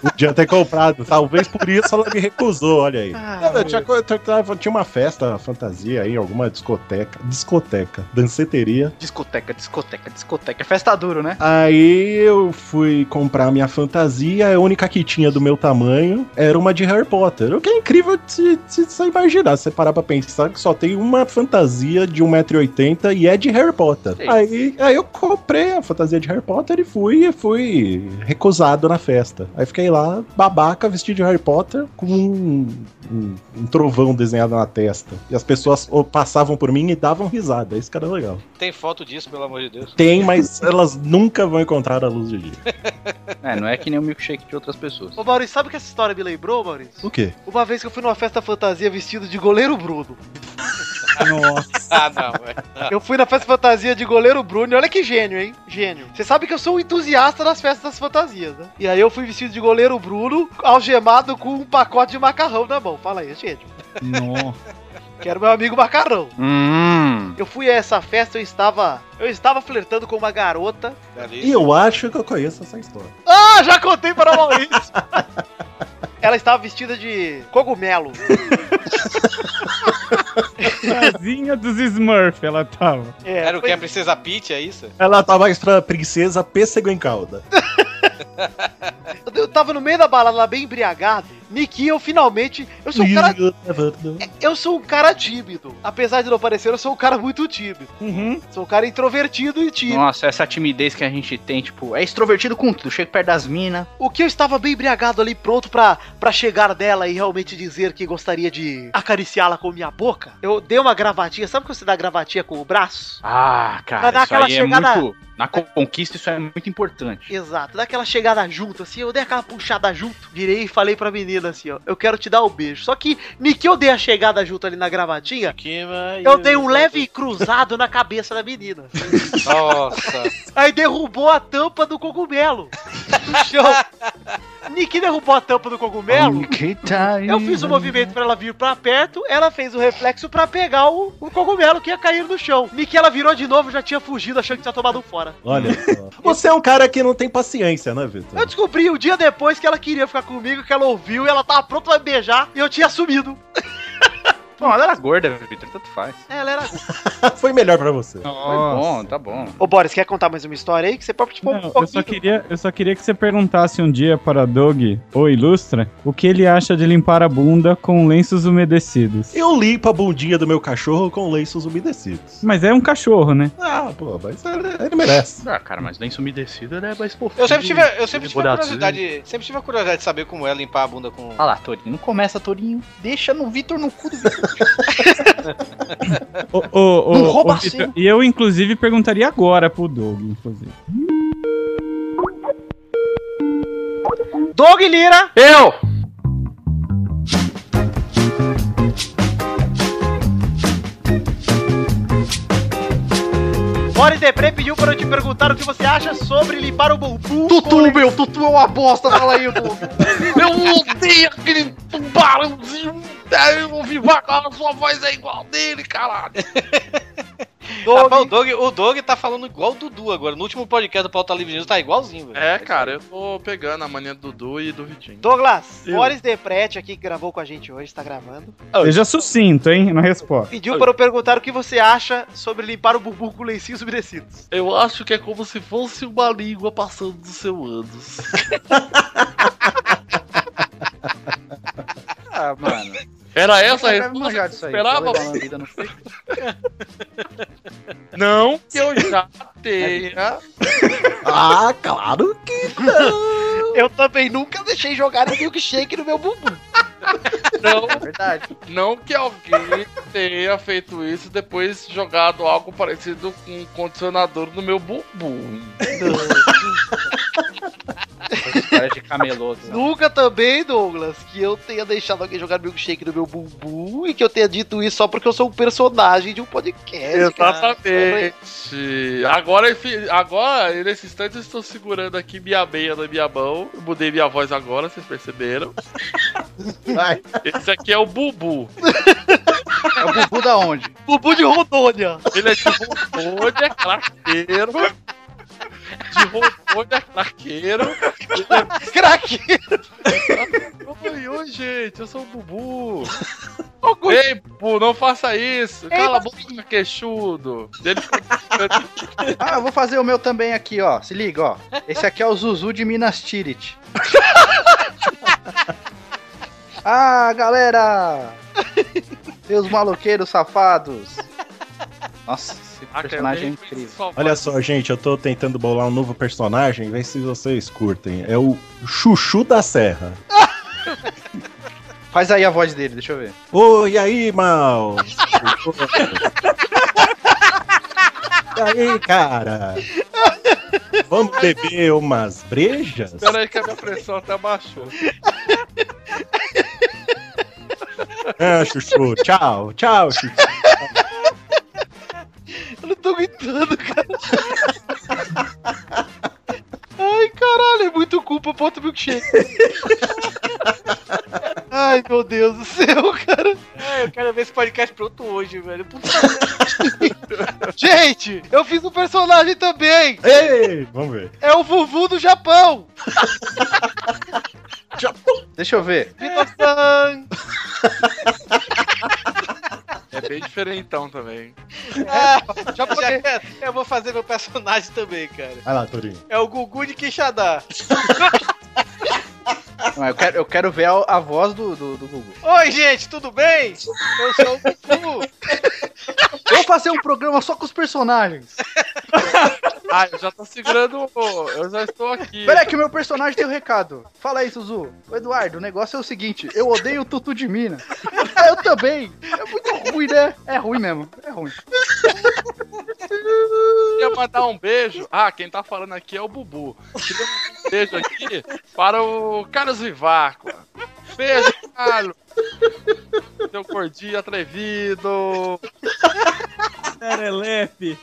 Podia ter comprado. Talvez por isso ela me recusou, olha aí. Ah, Eu tinha, co- eu tava- tinha uma festa fantasia aí, alguma discoteca. Discoteca. Danceteria. Discoteca, discoteca, discoteca. É festa duro, né? Aí eu fui comprar minha fantasia, a única que tinha do meu tamanho era uma de Harry Potter. O que é incrível de se, de se imaginar, se você parar pra pensar que só tem uma fantasia de 1,80m e é de Harry Potter. Sim. Aí, aí eu comprei a fantasia de Harry Potter e fui, e fui recusado na festa. Aí fiquei lá, babaca, vestido de Harry Potter, com um, um- um trovão desenhado na testa. E as pessoas ou passavam por mim e davam risada. Isso que era legal. Tem foto disso, pelo amor de Deus. Tem, mas elas nunca vão encontrar a luz do dia. É, não é que nem o milkshake de outras pessoas. Ô, Maurício, sabe o que essa história me lembrou, Maurício? O quê? Uma vez que eu fui numa festa fantasia vestido de goleiro Bruno. Nossa. Ah, não, velho. Eu fui na festa fantasia de goleiro Bruno e olha que gênio, hein? Gênio. Você sabe que eu sou um entusiasta das festas das fantasias, né? E aí eu fui vestido de goleiro Bruno, algemado com um pacote de macarrão na mão. Fala aí, gente. Nossa. Que era meu amigo macarrão. Hum. Eu fui a essa festa, eu estava. Eu estava flertando com uma garota. E eu acho que eu conheço essa história. Ah, já contei para o Maurício! Ela estava vestida de cogumelo. Casinha dos Smurf ela tava. É, Era o foi- que? A Princesa Peach, é isso? Ela tava extra princesa pêssego em calda. Eu tava no meio da balada lá, bem embriagado. Niki, eu finalmente. Eu sou um cara. Eu sou um cara tímido. Apesar de não parecer, eu sou um cara muito tímido. Uhum. Sou um cara introvertido e tímido. Nossa, essa timidez que a gente tem, tipo, é extrovertido com tudo. Chega perto das minas. O que eu estava bem embriagado ali, pronto pra, pra chegar dela e realmente dizer que gostaria de acariciá-la com minha boca, eu dei uma gravatinha. Sabe quando você dá gravatinha com o braço? Ah, Pra cara, dar isso aquela aí chegada- é muito... Na conquista isso é muito importante. Exato, dá aquela chegada junto, assim, eu dei aquela puxada junto, virei e falei pra menina assim, ó, eu quero te dar o beijo. Só que, ni que eu dei a chegada junto ali na gravatinha, eu dei um leve cruzado na cabeça da menina. Nossa. Aí derrubou a tampa do cogumelo no chão. Niki derrubou a tampa do cogumelo. Eu fiz o movimento pra ela vir pra perto, ela fez o reflexo pra pegar o, o cogumelo que ia cair no chão. Niki ela virou de novo, já tinha fugido, achando que tinha tomado um fora. Olha só. Você é um cara que não tem paciência, né, Vitor? Eu descobri um dia depois que ela queria ficar comigo, que ela ouviu e ela tava pronta pra beijar e eu tinha sumido. Bom, ela era gorda, Victor, tanto faz. Ela era. Foi melhor pra você. Foi bom, tá bom. Ô Boris, quer contar mais uma história aí? Que você pode tipo, Não, eu, só queria, eu só queria que você perguntasse um dia para Doug, ou Ilustra, o que ele acha de limpar a bunda com lenços umedecidos. Eu limpo a bundinha do meu cachorro com lenços umedecidos. Mas é um cachorro, né? Ah, pô, mas ele, ele merece. Ah, cara, mas lenço umedecido é mais fofinho. Eu sempre tive, eu sempre tive a curiosidade. Sempre tive a curiosidade de saber como é limpar a bunda com. Olha lá, Torinho. Não começa, Torinho. Deixa no Vitor no cu do Vitor. Ô, Não rouba Vitor, E eu, inclusive, perguntaria agora pro Doug, inclusive. Doug Lira! Eu! Boris Depre pediu para eu te perguntar o que você acha sobre limpar o bumbum. Tutu, meu, Tutu é uma bosta, fala aí, Tutu. Eu odeio aquele tubarãozinho. Eu ouvi vagar, sua voz é igual dele, caralho. Rapaz, o, Doug, o Doug tá falando igual o Dudu agora. No último podcast do Pauta Livre News tá igualzinho, velho. É, cara, eu tô pegando a mania do Dudu e do Vitinho. Douglas, Eu. Boris Deprete aqui que gravou com a gente hoje, tá gravando. Seja sucinto, hein, na resposta. Pediu para eu perguntar o que você acha sobre limpar o bumbum com lencinhos umedecidos. Eu acho que é como se fosse uma língua passando do seu ânus. Ah, mano. Era essa a resposta que você aí. esperava? Não que eu já tenha. Ah, claro que Eu também nunca deixei jogar milkshake no meu bumbum. Não, É verdade. não que alguém tenha feito isso e depois jogado algo parecido com um condicionador no meu bumbum. História de cameloto. né? Nunca também, Douglas, que eu tenha deixado alguém jogar milkshake no meu bumbum e que eu tenha dito isso só porque eu sou um personagem de um podcast. cara. Exatamente. Agora, enfim, agora, nesse instante, eu estou segurando aqui minha meia na minha mão. Eu mudei minha voz agora, vocês perceberam. vai. Esse aqui é o Bubu. É o Bubu da onde? Bumbum de Rondônia. Ele é de Rondônia, craqueiro. De Rondônia, craqueiro. Craque. Oi, oi, gente, eu sou o Bubu. Ei, Bubu, não faça isso. Cala a boca, queixudo. Ele ficou Ah, eu vou fazer o meu também aqui, ó. Se liga, ó. Esse aqui é o Zuzu de Minas Tirith. ah, galera! Seus maloqueiros safados. Nossa, esse personagem é incrível. Olha só, gente, eu tô tentando bolar um novo personagem, vê se vocês curtem. É o Chuchu da Serra. Faz aí a voz dele, deixa eu ver. Oi, aí, mal? e aí, cara? Vamos beber umas brejas? Pera aí que a minha pressão até baixou. Ah, Chuchu, tchau, tchau, Chuchu. Aguentando, cara. Ai, caralho, é muito culpa outro milkshake. Ai, meu Deus do céu, cara. É, eu quero ver esse podcast pronto hoje, velho. Puta Gente, eu fiz um personagem também. Ei, vamos ver. É o Vuvu do Japão. Deixa eu ver. Vitor-san. É bem diferentão também. Ah, já que eu vou fazer meu personagem também, cara. Vai lá, Torinho. É o Gugu de Quixadá. Não, eu, quero, eu quero ver a, a voz do, do, do Gugu. Oi, gente, tudo bem? Eu sou o Gugu. Vamos fazer um programa só com os personagens. Ah, eu já tô segurando. o- Eu já estou aqui. Peraí que o meu personagem tem um recado. Fala aí, Suzu. Ô, Eduardo, o negócio é o seguinte. Eu odeio o Tutu de Mina. Eu também. É muito ruim, né? É ruim mesmo. É ruim. Queria mandar um beijo. Ah, quem tá falando aqui é o Bubu. Queria mandar um beijo aqui para o Carlos Vivaco. Beijo, Carlos. Seu gordinho atrevido. Serelepe.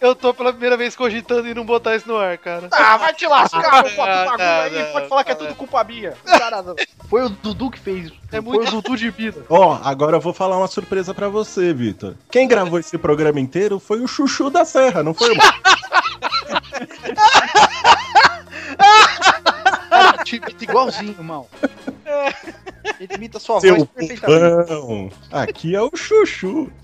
Eu tô pela primeira vez cogitando em não botar isso no ar, cara. Ah, vai te lascar, Não, bagulho não, aí. não, Pode falar que é tudo culpa minha. Cara, não. Foi o Dudu que fez. É Foi muito- o Dudu de Mina. Ó, agora eu vou falar uma surpresa pra você, Vitor. Quem gravou esse programa inteiro foi o Chuchu da Serra, não foi o Cara, te imita igualzinho, mal. Ele imita sua seu voz perfeitamente. pulpão. Aqui é o Chuchu.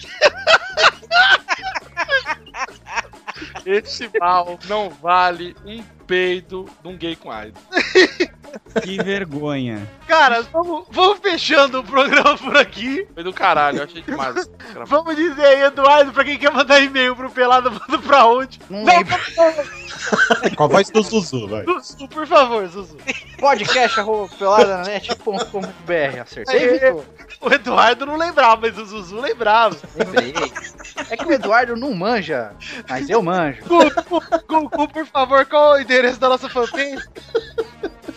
Esse mal não vale um peido de um gay com AIDS. Que vergonha. Cara, vamos, vamos fechando o programa por aqui. Foi do caralho, eu achei demais. Vamos dizer aí, Eduardo, pra quem quer mandar e-mail pro Pelada, manda pra onde? Não lembro. Com a voz do Zuzu, vai. Zuzu, por favor, Zuzu. Podcast arroba peladananet.com.br. Acertei, Aê. Vitor? O Eduardo não lembrava, mas o Zuzu lembrava. Lembrei. É que o Eduardo não manja, mas eu manjo. Gugu, por favor, qual é o endereço da nossa fanpage?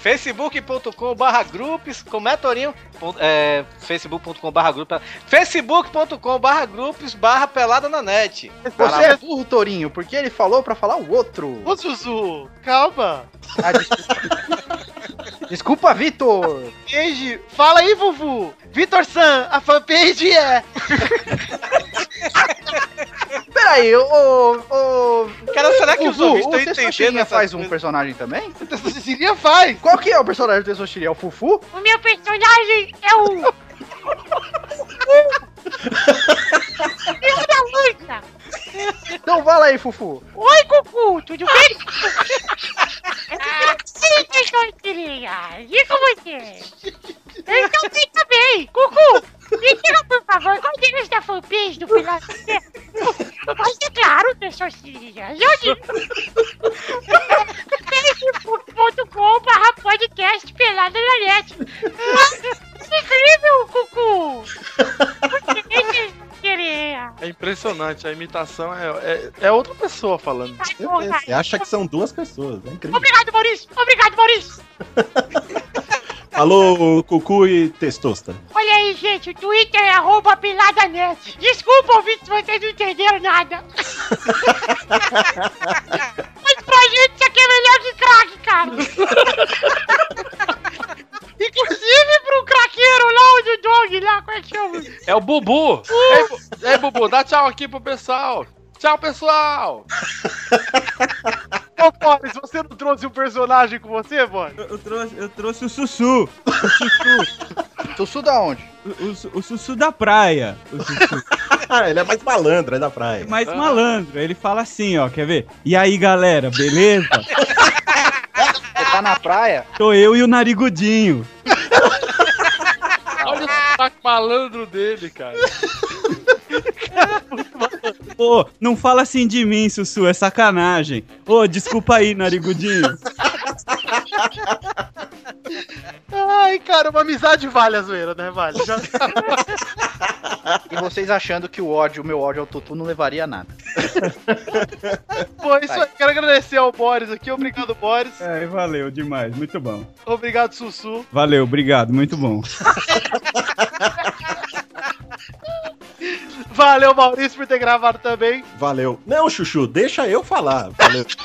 facebook.com barra grupos, como é Torinho? É, facebook.com barra grupos, facebook.com barra grupos barra pelada na net. Você é burro, Torinho, porque ele falou pra falar o outro. Ô, Zuzu, calma. Ah, desculpa. desculpa, Vitor. Fanpage, fala aí, Vuvu. Vitor San, a fanpage é... Peraí, ô. ô. Cara, será que os Vuvu, ouvintes o estão entendendo essas faz um personagem também? Cecilia faz. Qual que é o personagem do Testosterinha? É o Fufu? O meu personagem é o. Filho da Ursa! Então fala aí, Fufu. Oi, Cucu, tudo bem? Sim, Teixeirinha, e com você? Eu estou bem. Cucu, me diga, por favor, qual deles da fanpage do Pilar? Mas é claro, Teixeirinha, eu digo. facebook.com barra podcast pelada na net. Incrível, Cucu! Teixeirinha. É impressionante, a imitação é, é, é outra pessoa falando. Bom, tá. Você acha que são duas pessoas, é incrível. Obrigado, Maurício! Obrigado, Maurício! Alô, Cucu e Testosta. Olha aí, gente, o Twitter é arroba peladanet. Desculpa, ouvintes, vocês não entenderam nada. Mas pra gente isso aqui é melhor que crack, cara. Inclusive pro craqueiro lá, o do dog lá, como é o Bubu! Ei, Bu- Ei, Bubu, dá tchau aqui pro pessoal! Tchau, pessoal! Ô, Boris, você não trouxe um personagem com você, Boris? Eu, eu trouxe, eu trouxe o Sussu. O Sussu. Sussu da onde? O, o, o Sussu da praia. O Sussu. Ah, ele é mais malandro, é da praia. Mais malandro. Ele fala assim, ó, quer ver? E aí, galera, beleza? Você tá na praia? Tô eu e o Narigudinho. Sotaque malandro dele, cara. Pô, não fala assim de mim, Sussu, é sacanagem. Ô, desculpa aí, Narigudinho. Ai, cara, uma amizade vale a zoeira, né? Vale. Já... E vocês achando que o ódio, o meu ódio ao Tutu não levaria a nada. Pô, isso aí. Quero agradecer ao Boris aqui. Obrigado, Boris. É, valeu demais, muito bom. Obrigado, Sussu. Valeu, obrigado, muito bom. Valeu, Maurício, por ter gravado também. Valeu. Não, Chuchu, deixa eu falar. Valeu.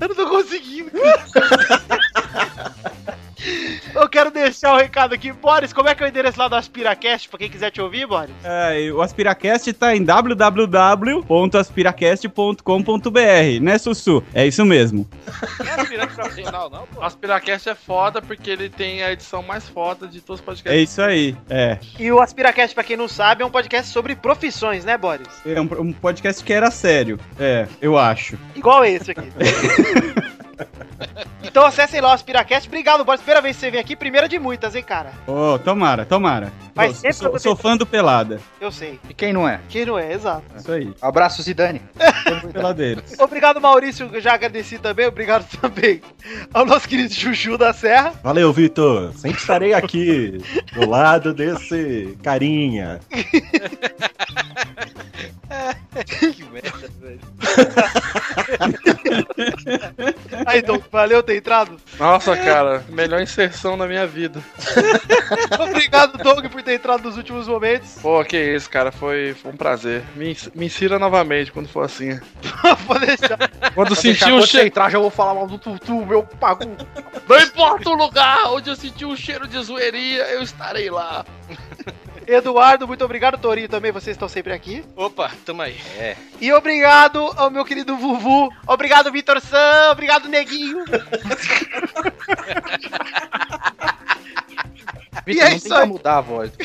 Eu não tô conseguindo. ok, quero deixar o recado aqui. Boris, como é que é o endereço lá do AspiraCast, pra quem quiser te ouvir, Boris? É, o Aspiracast tá em www.aspiracast.com.br, né, Sussu? É isso mesmo. Não é aspirante profissional, não, pô. O Aspiracast é foda porque ele tem a edição mais foda de todos os É podcasts. isso aí, é. E o AspiraCast, pra quem não sabe, é um podcast sobre profissões, né, Boris? É um, um podcast que era sério. É, eu acho. Igual esse aqui. então acessem lá o AspiraCast. Obrigado, Boris. Primeira vez que você vem aqui, primeira de muitas, hein, cara? Ô, tomara, tomara. Vai Ô, sempre sou, sou fã do Pelada. Eu sei. E quem não é? Quem não é, exato. Isso aí. Abraço, Zidane. Peladeiros. Obrigado, Maurício, eu já agradeci também. Obrigado também ao nosso querido Chuchu da Serra. Valeu, Vitor. Sempre estarei aqui do lado desse carinha. Que merda, velho. Aí, Dom, valeu ter entrado. Nossa, cara, melhor inserção da minha vida. Obrigado, Doug, por ter entrado nos últimos momentos. Pô, que isso, cara, foi, foi um prazer. Me, me insira novamente quando for assim. Pode deixar. Quando sentir um você cheiro. entrar, já vou falar mal do Tutu, meu pagu. Não importa o lugar onde eu sentir um cheiro de zoeiria, eu estarei lá. Eduardo, muito obrigado. Torinho também, vocês estão sempre aqui. Opa, tamo aí. É. E obrigado ao meu querido Vuvu. Obrigado, Vitor Sam. Obrigado, Neguinho. Vitor, é não isso tenta aí. mudar a voz.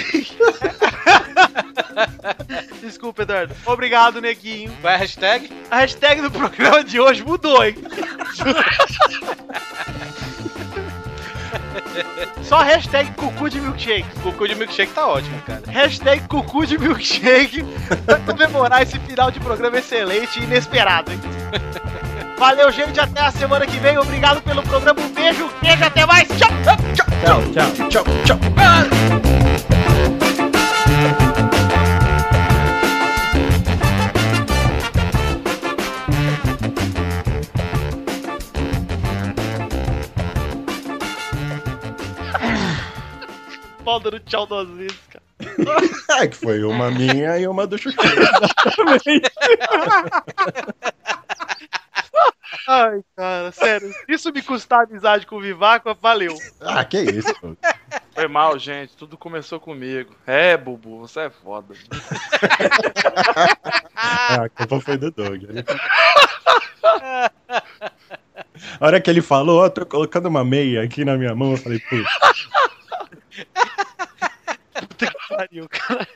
Desculpa, Eduardo. Obrigado, Neguinho. Qual é a hashtag? A hashtag do programa de hoje mudou, hein? Só hashtag cucu de milkshake. Cucu de milkshake tá ótimo, cara. Hashtag cucu de milkshake pra comemorar esse final de programa excelente e inesperado, hein? Valeu, gente. Até a semana que vem. Obrigado pelo programa. Um beijo. Beijo. Até mais. Tchau. Tchau, tchau. Tchau, tchau. Pau dando tchau duas vezes, cara. É que foi uma minha e uma do Chuchu. Ai, cara, sério. Isso me custar a amizade com o Vivaco, valeu. Ah, que isso. pô. Foi mal, gente. Tudo começou comigo. É, Bubu, você é foda. Ah, a culpa foi do Doug. A hora que ele falou, ó, tô colocando uma meia aqui na minha mão, eu falei, putz. que pariu, cara.